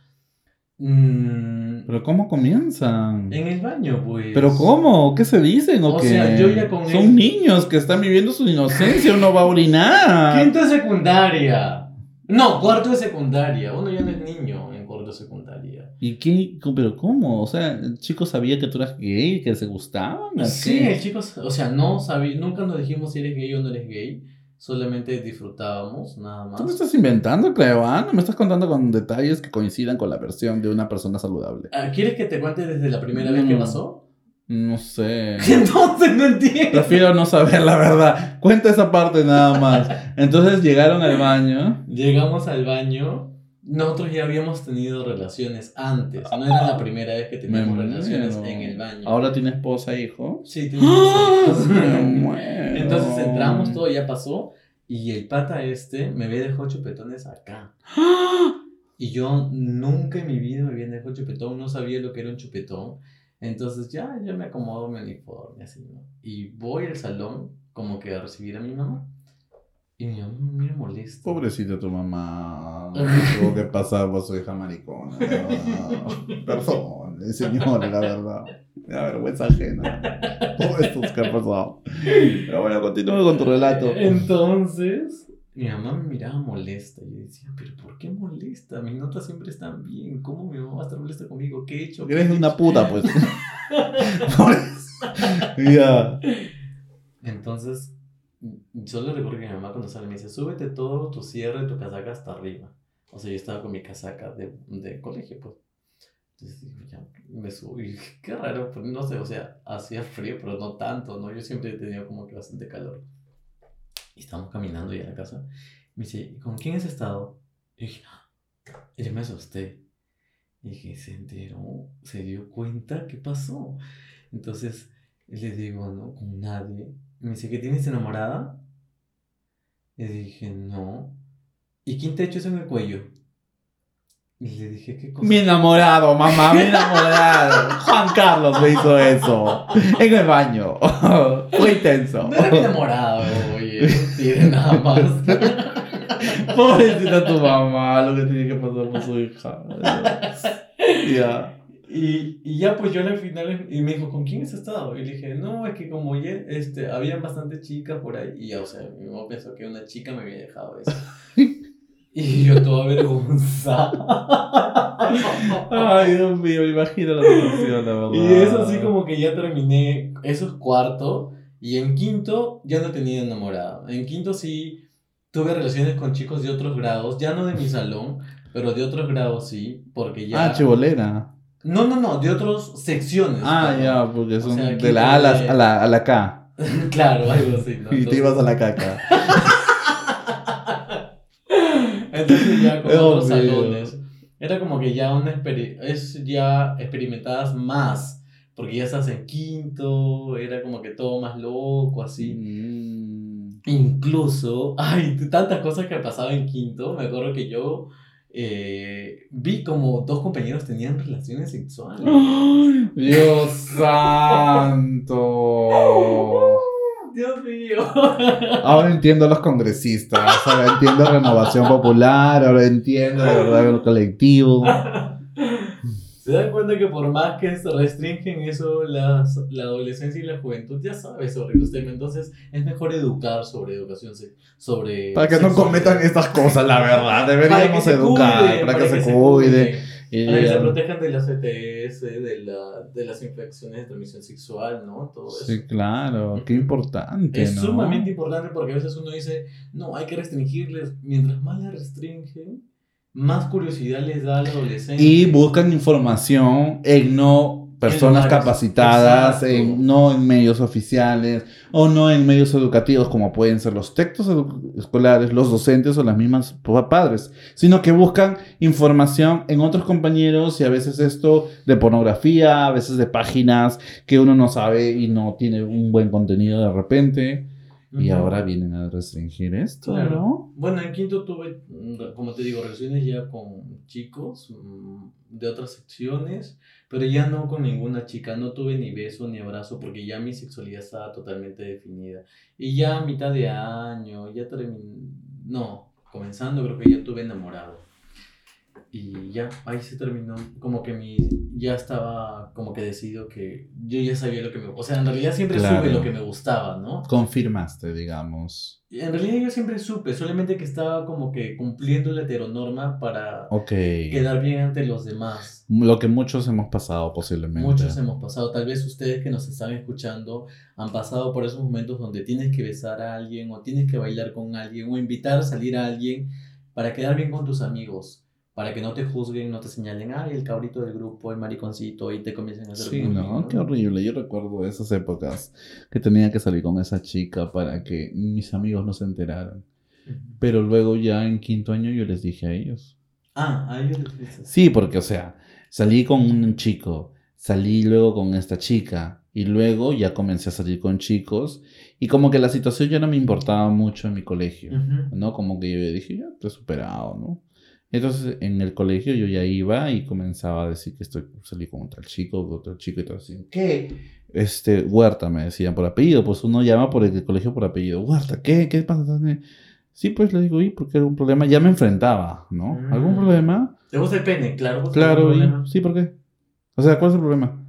[SPEAKER 1] Pero ¿cómo comienzan?
[SPEAKER 2] en el baño, pues...
[SPEAKER 1] ¿Pero cómo? ¿Qué se dicen? ¿O
[SPEAKER 2] O
[SPEAKER 1] qué?
[SPEAKER 2] sea, yo ya con
[SPEAKER 1] Son
[SPEAKER 2] él-
[SPEAKER 1] niños que están viviendo su inocencia, uno va a orinar.
[SPEAKER 2] Quinto de secundaria. No, cuarto de secundaria. Uno ya no es niño en cuarto de secundaria.
[SPEAKER 1] ¿Y qué? ¿Pero cómo? O sea, el chico sabía que tú eras gay, que se gustaban. ¿o
[SPEAKER 2] Sí, el chico, o sea, no sabía, nunca nos dijimos si eres gay o no eres gay, solamente disfrutábamos, nada
[SPEAKER 1] Tú me
[SPEAKER 2] más.
[SPEAKER 1] estás inventando, Cleo, ¿ah? No me estás contando con detalles que coincidan con la versión de una persona saludable.
[SPEAKER 2] Ah, ¿Quieres que te cuente desde la primera vez que
[SPEAKER 1] Mm.
[SPEAKER 2] pasó?
[SPEAKER 1] No sé.
[SPEAKER 2] Entonces no entiendo.
[SPEAKER 1] Prefiero no saber la verdad. Cuenta esa parte nada más. Entonces llegaron al baño.
[SPEAKER 2] Llegamos al baño, nosotros ya habíamos tenido relaciones antes, no era la primera vez que teníamos
[SPEAKER 1] Me
[SPEAKER 2] relaciones
[SPEAKER 1] muero.
[SPEAKER 2] en el baño.
[SPEAKER 1] Ahora tiene esposa e hijo.
[SPEAKER 2] Sí,
[SPEAKER 1] Me
[SPEAKER 2] hijos.
[SPEAKER 1] muero.
[SPEAKER 2] Entonces entramos, todo ya pasó, y el pata este me había dejado chupetones acá. Y yo nunca en mi vida me había dejado chupetón, no sabía lo que era un chupetón. Entonces ya, ya me acomodo mi uniforme, así, ¿no? Y voy al salón como que a recibir a mi mamá. Y mi mamá me molesta.
[SPEAKER 1] Pobrecita tu mamá. Tuvo que pasar por su hija maricona. Perdón, señora, la verdad. Me da vergüenza ajena. Todo esto que ha pasado. Pero bueno, continúa con tu relato.
[SPEAKER 2] Entonces, mi mamá me miraba molesta. Y yo decía, ¿pero por qué molesta? Mis notas siempre están bien. ¿Cómo mi mamá va a estar molesta conmigo? ¿Qué he hecho? ¿Qué
[SPEAKER 1] Eres
[SPEAKER 2] he
[SPEAKER 1] una
[SPEAKER 2] hecho?"
[SPEAKER 1] puta, pues. Ya.
[SPEAKER 2] Entonces, mm, solo recuerdo que mi mamá cuando sale me dice, súbete todo tu cierre, tu casaca hasta arriba. O sea, yo estaba con mi casaca de, de colegio, pues. Entonces digo, ya, me dije, qué raro, pues no sé, o sea, hacía frío, pero no tanto, ¿no? Yo siempre he tenido como que bastante calor. Y estábamos caminando ya a la casa. Me dice, "¿Y ¿con quién has estado? Y dije, "Ah". y yo me asusté. Y dije, se enteró, se dio cuenta, ¿qué pasó? Entonces le digo, no, con nadie. Me dice, ¿que tienes enamorada? Y dije, no. ¿Y quién te ha hecho eso en el cuello? Y le dije, ¿qué cosa?
[SPEAKER 1] Mi enamorado, mamá, mi enamorado. Juan Carlos me hizo eso. En el baño. Fue intenso.
[SPEAKER 2] No era mi enamorado, oye, no tiene nada más.
[SPEAKER 1] Pobrecita tu mamá, lo que tiene que pasar por su hija. Ya.
[SPEAKER 2] Y, y ya pues yo al final, y me dijo, ¿con quién has estado? Y le dije, no, es que como ya, este, habían bastantes chicas por ahí, y ya, o sea, mi mamá pensó que una chica me había dejado eso. Y yo toda avergonzada.
[SPEAKER 1] Ay, Dios mío, imagino la situación, la verdad.
[SPEAKER 2] Y es así como que ya terminé, eso es cuarto, y en quinto ya no tenía enamorada. En quinto sí tuve relaciones con chicos de otros grados, ya no de mi salón, pero de otros grados sí, porque ya...
[SPEAKER 1] Ah, chibolera.
[SPEAKER 2] No, no, no, de otras secciones.
[SPEAKER 1] Ah,
[SPEAKER 2] claro.
[SPEAKER 1] ya, porque
[SPEAKER 2] O
[SPEAKER 1] son
[SPEAKER 2] sea,
[SPEAKER 1] de la A a la, a la, a la K.
[SPEAKER 2] claro, algo así, ¿no?
[SPEAKER 1] Y te ibas a la caca.
[SPEAKER 2] Entonces ya con
[SPEAKER 1] Dios
[SPEAKER 2] otros salones. Era como que ya una es ya experimentadas más. Porque ya estás en quinto, era como que todo más loco, así.
[SPEAKER 1] Mm.
[SPEAKER 2] Incluso, ay, tantas cosas que pasaba en quinto. Me acuerdo que yo eh, vi como dos compañeros tenían relaciones sexuales.
[SPEAKER 1] ¡Ay, Dios santo.
[SPEAKER 2] Dios mío.
[SPEAKER 1] Ahora entiendo a los congresistas, ahora entiendo Renovación Popular, ahora entiendo de verdad el colectivo.
[SPEAKER 2] ¿Se dan cuenta que por más que se restringen eso, las, la adolescencia y la juventud ya sabes sobre los temas? Entonces es mejor educar sobre educación, sobre...
[SPEAKER 1] Para que no cometan estas cosas, la verdad. Deberíamos educar, para, que, se, cuide. Y,
[SPEAKER 2] Para que se protejan de las ETS, de, la, de las infecciones de transmisión sexual, ¿no? Todo eso.
[SPEAKER 1] sí, claro, qué importante.
[SPEAKER 2] Es
[SPEAKER 1] ¿no?
[SPEAKER 2] sumamente importante porque a veces uno dice, no, hay que restringirles. Mientras más les restringen, más curiosidad les da al adolescente.
[SPEAKER 1] Y buscan información en no personas capacitadas, en, no en medios oficiales o no en medios educativos como pueden ser los textos escolares, los docentes o las mismas pa- padres, sino que buscan información en otros compañeros y a veces esto de pornografía, a veces de páginas que uno no sabe y no tiene un buen contenido de repente. Y ahora vienen a restringir esto,
[SPEAKER 2] Claro.
[SPEAKER 1] ¿no?
[SPEAKER 2] Bueno, en quinto tuve, mm, como te digo, relaciones ya con chicos mm, de otras secciones, pero ya no con ninguna chica. No tuve ni beso ni abrazo porque ya mi sexualidad estaba totalmente definida. Y ya a mitad de año, ya terminé. No, comenzando, creo que ya tuve enamorado. Y ya, ahí se terminó. Como que mi. Ya estaba como que decidido que yo ya sabía lo que me. O sea, en realidad siempre
[SPEAKER 1] Claro.
[SPEAKER 2] supe lo que me gustaba, ¿no?
[SPEAKER 1] Confirmaste, digamos.
[SPEAKER 2] En realidad yo siempre supe, solamente que estaba como que cumpliendo la heteronorma para
[SPEAKER 1] Ok.
[SPEAKER 2] quedar bien ante los demás.
[SPEAKER 1] Lo que muchos hemos pasado posiblemente.
[SPEAKER 2] Muchos hemos pasado, tal vez ustedes que nos están escuchando han pasado por esos momentos donde tienes que besar a alguien o tienes que bailar con alguien o invitar a salir a alguien para quedar bien con tus amigos, para que no te juzguen, no te señalen, ay, el cabrito del grupo, el mariconcito, y te comiencen a hacer
[SPEAKER 1] Sí,
[SPEAKER 2] bullying",
[SPEAKER 1] no, qué horrible. Yo recuerdo esas épocas que tenía que salir con esa chica para que mis amigos no se enteraran. Pero luego ya en quinto año yo les dije a ellos.
[SPEAKER 2] Ah, a ellos les dices.
[SPEAKER 1] Sí, porque o sea, salí con un chico, salí luego con esta chica y luego ya comencé a salir con chicos y como que la situación ya no me importaba mucho en mi colegio.
[SPEAKER 2] Ujú.
[SPEAKER 1] ¿no? Como que yo dije, ya, estoy superado, ¿no? Entonces, en el colegio yo ya iba y comenzaba a decir que estoy, salí con otro chico, con otro chico y todo así. ¿Qué? Este, Huerta, me decían por apellido, pues uno llama por el colegio por apellido. Huerta, ¿qué? ¿Qué pasa? Sí, pues le digo, ¿y por qué algún problema? Ya me enfrentaba, ¿no?
[SPEAKER 2] Mm.
[SPEAKER 1] ¿Algún problema?
[SPEAKER 2] ¿Te gusta el pene? Claro.
[SPEAKER 1] Claro,
[SPEAKER 2] ¿algún
[SPEAKER 1] y, sí, ¿por qué? O sea, ¿cuál es el problema?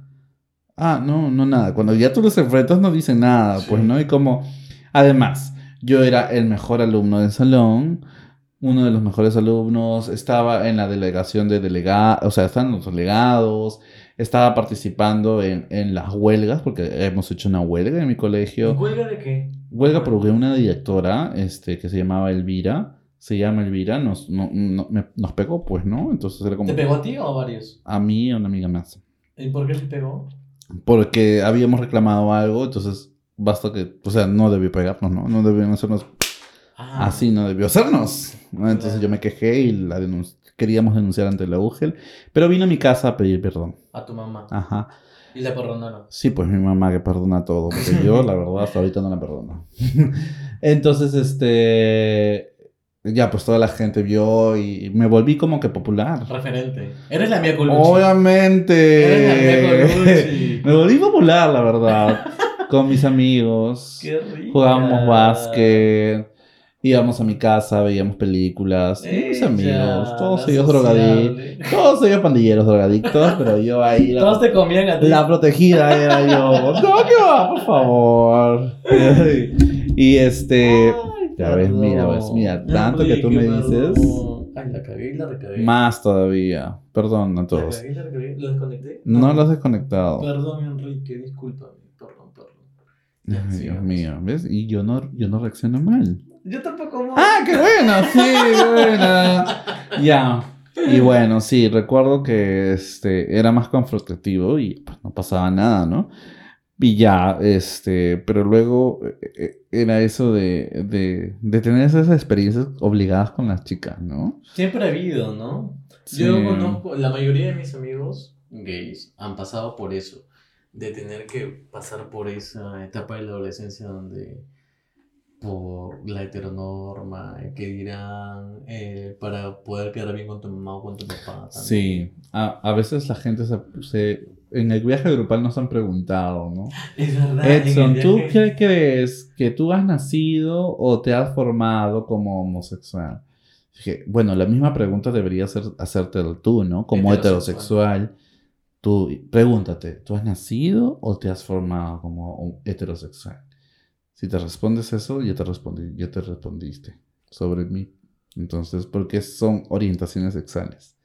[SPEAKER 1] Ah, no, no nada. Cuando ya tú los enfrentas no dicen nada,
[SPEAKER 2] Sí.
[SPEAKER 1] pues, ¿no? Y como, además, yo era el mejor alumno del salón, uno de los mejores alumnos, estaba en la delegación de delegados, o sea, están los delegados, estaba participando en, en las huelgas, porque hemos hecho una huelga en mi
[SPEAKER 2] ¿Y
[SPEAKER 1] colegio.
[SPEAKER 2] huelga de qué?
[SPEAKER 1] Huelga porque una directora este, que se llamaba Elvira, se llama Elvira, nos, no- no- me- nos pegó, pues, ¿no? Entonces era como
[SPEAKER 2] ¿Te pegó a ti o a varios?
[SPEAKER 1] a mí y a una amiga más.
[SPEAKER 2] ¿Y por qué te pegó?
[SPEAKER 1] Porque habíamos reclamado algo, entonces basta que, o sea, no debió pegarnos, ¿no? No debió hacernos
[SPEAKER 2] Ah,
[SPEAKER 1] así, no debió hacernos. ¿no? Entonces yo me quejé y la queríamos denunciar ante la UGEL, pero vino a mi casa a pedir perdón.
[SPEAKER 2] A tu mamá.
[SPEAKER 1] Ajá.
[SPEAKER 2] Y la perdonaron.
[SPEAKER 1] Sí, pues mi mamá que perdona todo, porque yo la verdad hasta ahorita no la perdono. Entonces, este... Ya, pues toda la gente vio y me volví como que popular.
[SPEAKER 2] Referente. Eres la mía Colucci.
[SPEAKER 1] Obviamente.
[SPEAKER 2] Eres la mía Colucci.
[SPEAKER 1] Me volví popular, la verdad. Con mis amigos.
[SPEAKER 2] Qué rico.
[SPEAKER 1] Jugábamos básquet. Íbamos a mi casa, veíamos películas. mis amigos. Todos ellos drogadictos. Todos ellos pandilleros drogadictos, pero yo ahí. La,
[SPEAKER 2] Todos te comían a ti.
[SPEAKER 1] la protegida era yo. No, que va, por favor. y este. Ya ves, mira, ves, mira, tanto que tú me dices.
[SPEAKER 2] Ay, la cagué y la recagué.
[SPEAKER 1] Más todavía. Perdón a todos.
[SPEAKER 2] La cagué y la recagué. ¿Lo desconecté?
[SPEAKER 1] No lo has desconectado.
[SPEAKER 2] Perdón, Enrique, discúlpame. Perdón, perdón.
[SPEAKER 1] Ay, Dios mío, ¿ves? Y yo no, yo no reacciono mal.
[SPEAKER 2] Yo tampoco.
[SPEAKER 1] ¡Ah, qué bueno! Sí, buena. Ya. Y bueno, sí, recuerdo que este, era más confrontativo y pues, no pasaba nada, ¿no? Y ya, este, pero luego eh, eh, era eso de, de, de tener esas experiencias obligadas con las chicas, ¿no?
[SPEAKER 2] Siempre ha habido, ¿no?
[SPEAKER 1] Sí.
[SPEAKER 2] Yo conozco, la mayoría de mis amigos gays han pasado por eso, de tener que pasar por esa etapa de la adolescencia donde por la heteronorma, que dirán, eh, para poder quedar bien con tu mamá o con tu papá. también.
[SPEAKER 1] Sí, a, a veces la gente se, se- en el viaje grupal nos han preguntado, ¿no?
[SPEAKER 2] Es verdad.
[SPEAKER 1] Edson, ¿tú qué crees? ¿Que tú has nacido o te has formado como homosexual? Dije, bueno, la misma pregunta debería ser, hacerte tú, ¿no? Como
[SPEAKER 2] Heterosexual.
[SPEAKER 1] heterosexual. Tú, pregúntate, ¿tú has nacido o te has formado como heterosexual? Si te respondes eso, ya te respondí, ya te respondiste sobre mí. Entonces, porque son orientaciones sexuales.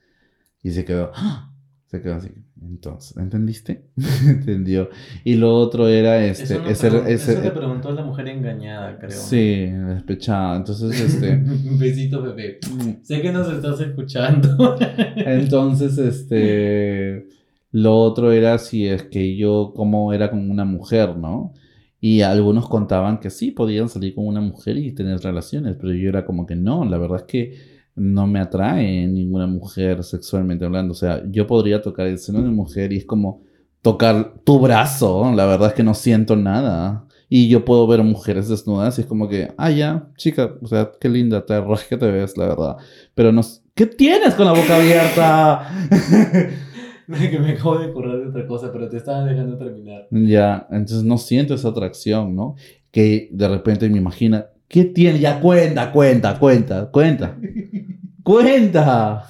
[SPEAKER 1] Y se quedó, ¡ah! se quedó así. Entonces, ¿entendiste? Entendió. Y lo otro era este,
[SPEAKER 2] Eso, no
[SPEAKER 1] ese,
[SPEAKER 2] pregun-
[SPEAKER 1] ese-
[SPEAKER 2] eso te preguntó la mujer engañada, creo.
[SPEAKER 1] sí, despechada. Entonces, este,
[SPEAKER 2] Un besito, bebé. Sé que nos estás escuchando.
[SPEAKER 1] entonces, este, lo otro era si es que yo como era con una mujer, ¿no? Y algunos contaban que sí, podían salir con una mujer y tener relaciones, pero yo era como que no, la verdad es que no me atrae ninguna mujer sexualmente hablando. O sea, yo podría tocar el seno de mujer y es como tocar tu brazo, la verdad es que no siento nada. Y yo puedo ver mujeres desnudas y es como que, ah, ya, chica, o sea, qué linda, te que te ves, la verdad. Pero no, ¿qué tienes con la boca abierta?
[SPEAKER 2] que me acabo de acordar de otra cosa, pero te estaba dejando terminar.
[SPEAKER 1] Ya, entonces no siento esa atracción, ¿no? Que de repente me imagina, ¿qué tiene? Ya cuenta, cuenta, cuenta, cuenta. Cuenta.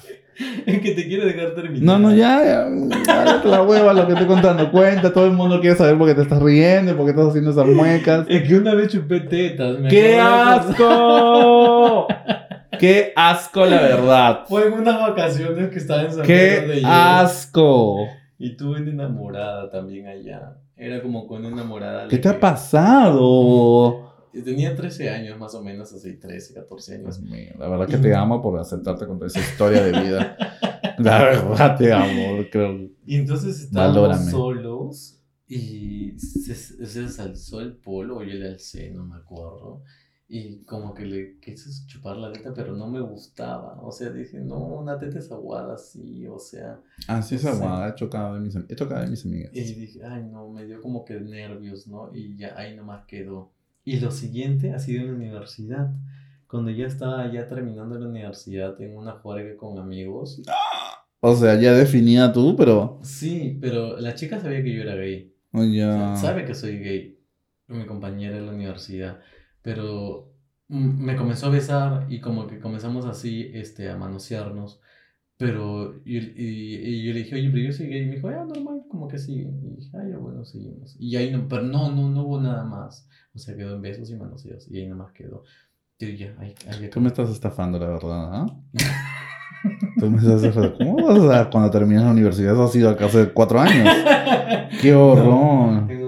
[SPEAKER 2] Es que te quiero dejar terminar.
[SPEAKER 1] No, no, ya, ya, ya, la hueva lo que estoy contando. Cuenta, todo el mundo quiere saber por qué te estás riendo, por qué estás haciendo esas muecas.
[SPEAKER 2] Es que una vez chupé tetas. me
[SPEAKER 1] ¡Qué asco! ¡Qué asco, la verdad!
[SPEAKER 2] Fue en unas vacaciones que estaba en San Pedro de
[SPEAKER 1] ¡Qué asco!
[SPEAKER 2] Y tuve una enamorada también allá. Era como con una enamorada.
[SPEAKER 1] ¿Qué te ha pasado?
[SPEAKER 2] Tenía 13 años más o menos, así 13, 14 años.
[SPEAKER 1] Dios mío, la verdad que te amo por aceptarte con toda esa historia de vida. La verdad te amo, creo.
[SPEAKER 2] Y entonces estábamos
[SPEAKER 1] Valórame.
[SPEAKER 2] solos y se, se alzó el polo, o yo le alcé, no me acuerdo. Y como que le quise chupar la teta, pero no me gustaba. O sea, dije, no, una teta es aguada, sí, o sea.
[SPEAKER 1] Es
[SPEAKER 2] Sí.
[SPEAKER 1] aguada, he chocado de mis, he chocado de mis amigas.
[SPEAKER 2] Y dije, ay, no, me dio como que nervios, ¿no? Y ya ahí nomás quedó. Y lo siguiente ha sido en la universidad. Cuando ya estaba ya terminando la universidad en una juerga con amigos.
[SPEAKER 1] O sea, ya definida tú, pero.
[SPEAKER 2] Sí, pero la chica sabía que yo era gay.
[SPEAKER 1] oh,
[SPEAKER 2] O
[SPEAKER 1] ya.
[SPEAKER 2] sea, sabe que soy gay, mi compañera en la universidad, pero mm, me comenzó a besar y como que comenzamos así este, a manosearnos, pero y, y- y yo le dije, oye, pero yo soy gay, y me dijo, ah, normal, como que sí, y dije, ah, ya bueno, seguimos. Y ahí no, pero no, no, no hubo nada más, o sea, quedó en besos y manoseos, y ahí nomás quedó. Y ya, ahí, ahí
[SPEAKER 1] Tú me estás estafando, la verdad, ¿ah? Tú me estás estafando. ¿Cómo vas a cuando terminas la universidad? Eso ha sido acá hace cuatro años. ¡Qué horror!
[SPEAKER 2] Siete-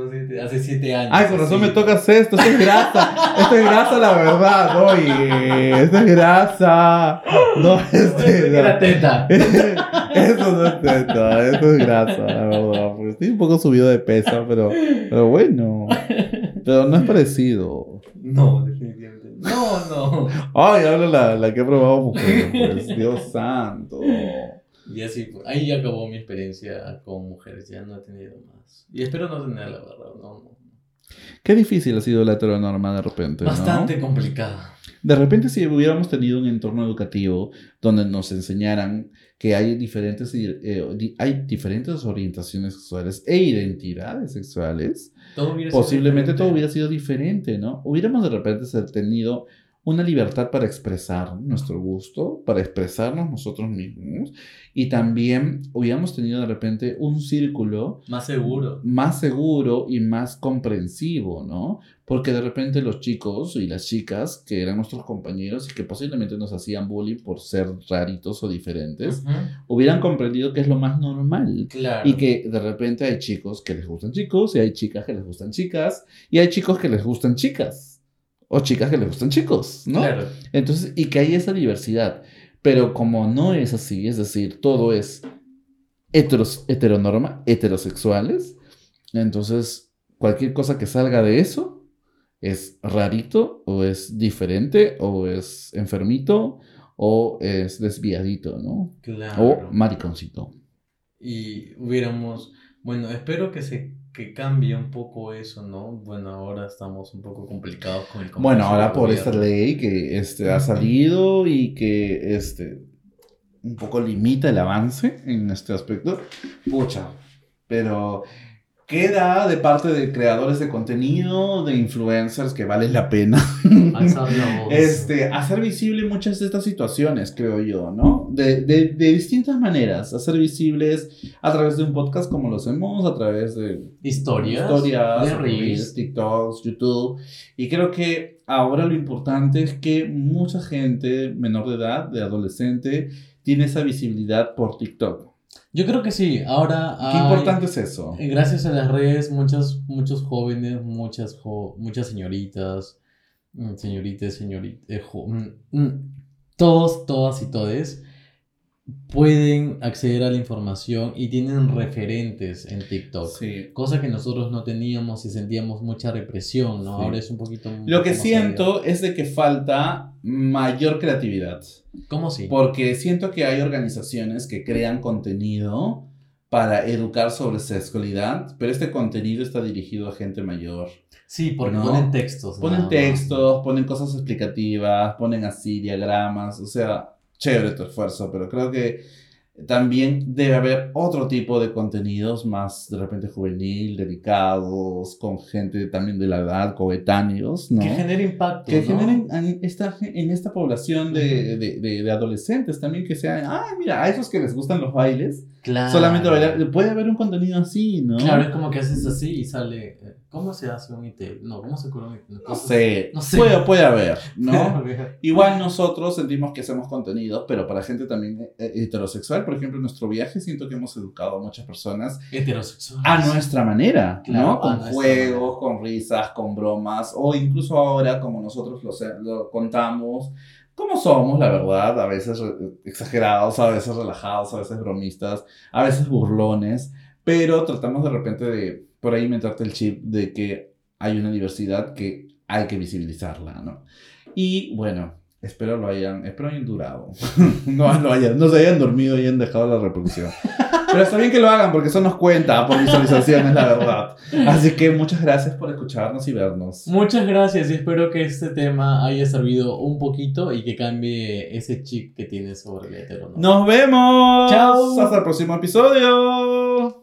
[SPEAKER 2] hace siete años.
[SPEAKER 1] Ay, con razón me tocas esto. Esto es grasa. Esto es grasa, la verdad. Oye, esto es grasa. No, este. no.
[SPEAKER 2] Era teta.
[SPEAKER 1] Eso no es teta, eso es grasa, la verdad. Porque estoy un poco subido de peso, pero, pero bueno. Pero no es parecido.
[SPEAKER 2] No, definitivamente. No, no.
[SPEAKER 1] Ay, habla la, la que ha probado mujeres, pues. Dios santo.
[SPEAKER 2] Y así, pues, ahí ya acabó mi experiencia con mujeres, ya no he tenido más. Y espero no tener la verdad, no, no.
[SPEAKER 1] Qué difícil ha sido la heteronorma de repente. ¿no?
[SPEAKER 2] Bastante complicada.
[SPEAKER 1] De repente, si hubiéramos tenido un entorno educativo donde nos enseñaran que hay diferentes, eh, di- hay diferentes orientaciones sexuales e identidades sexuales,
[SPEAKER 2] Todo
[SPEAKER 1] posiblemente todo hubiera sido diferente, ¿no? Hubiéramos de repente tenido una libertad para expresar nuestro gusto, para expresarnos nosotros mismos y también hubiéramos tenido de repente un círculo
[SPEAKER 2] más seguro,
[SPEAKER 1] más seguro y más comprensivo, ¿no? Porque de repente los chicos y las chicas que eran nuestros compañeros y que posiblemente nos hacían bullying por ser raritos o diferentes, hubieran comprendido que es lo más normal.
[SPEAKER 2] Claro.
[SPEAKER 1] Y que de repente hay chicos que les gustan chicos y hay chicas que les gustan chicas y hay chicos que les gustan chicas o chicas que les gustan chicos, ¿no?
[SPEAKER 2] Claro.
[SPEAKER 1] Entonces, y que hay esa diversidad. Pero como no es así, es decir, todo es heteros, heteronorma, heterosexuales, entonces cualquier cosa que salga de eso es rarito, o es diferente, o es enfermito, o es desviadito, ¿no?
[SPEAKER 2] Claro.
[SPEAKER 1] O mariconcito.
[SPEAKER 2] Y hubiéramos, bueno, espero que se que cambie un poco eso, ¿no? Bueno, ahora estamos un poco complicados con el
[SPEAKER 1] Bueno, ahora por esta ley que este, ha salido y que este, un poco limita el avance en este aspecto. Pucha, pero queda de parte de creadores de contenido, de influencers, que vale la pena este, hacer visible muchas de estas situaciones, creo yo, ¿no? De, de, de, distintas maneras, hacer visibles a través de un podcast como lo hacemos, a través de
[SPEAKER 2] historias,
[SPEAKER 1] historias de TikToks, YouTube. Y creo que ahora lo importante es que mucha gente menor de edad, de adolescente, tiene esa visibilidad por TikTok.
[SPEAKER 2] Yo creo que sí, ahora...
[SPEAKER 1] Qué importante es eso.
[SPEAKER 2] Gracias a las redes, muchos, muchos jóvenes, muchas, muchas señoritas, mm, señoritas, señoritas, eh, mm, mm, todos, todas y todes pueden acceder a la información y tienen referentes en TikTok. Cosa que nosotros no teníamos y sentíamos mucha represión, ¿no? Ahora es un poquito...
[SPEAKER 1] Lo que siento es de que falta mayor creatividad.
[SPEAKER 2] ¿Cómo sí?
[SPEAKER 1] Porque siento que hay organizaciones que crean contenido para educar sobre sexualidad, pero este contenido está dirigido a gente mayor.
[SPEAKER 2] Sí, porque ponen textos.
[SPEAKER 1] Ponen textos, ponen cosas explicativas, ponen así diagramas, o sea, chévere tu esfuerzo, pero creo que también debe haber otro tipo de contenidos más de repente juvenil, dedicados, con gente también de la edad, coetáneos, ¿no?
[SPEAKER 2] Que generen impacto.
[SPEAKER 1] Que generen en esta, en esta población de, de, de, adolescentes también que sean, ay, mira, a esos que les gustan los bailes, claro. solamente bailar, puede haber un contenido así, ¿no?
[SPEAKER 2] Claro, es como que haces así y sale, eh, ¿cómo se hace un IT? No, ¿cómo se cura un IT?
[SPEAKER 1] No sé, no sé. Puede, puede haber, ¿no? Igual nosotros sentimos que hacemos contenido, pero para gente también eh, heterosexual, por ejemplo, en nuestro viaje siento que hemos educado a muchas personas
[SPEAKER 2] heterosexuales
[SPEAKER 1] a nuestra manera, ¿no? Con juegos, con risas, con bromas, o incluso ahora, como nosotros lo, contamos, como somos, la verdad, a veces exagerados, a veces relajados, a veces bromistas, a veces burlones, pero tratamos de repente de por ahí meterte el chip de que hay una diversidad que hay que visibilizarla, ¿no? Y bueno, Espero lo hayan, espero hayan durado. no, lo hayan, no se hayan dormido y hayan dejado la reproducción. Pero está bien que lo hagan porque eso nos cuenta por visualizaciones, la verdad. Así que muchas gracias por escucharnos y vernos.
[SPEAKER 2] Muchas gracias y espero que este tema haya servido un poquito y que cambie ese chip que tienes sobre el hetero.
[SPEAKER 1] ¡Nos vemos! ¡Chao! Hasta el próximo episodio.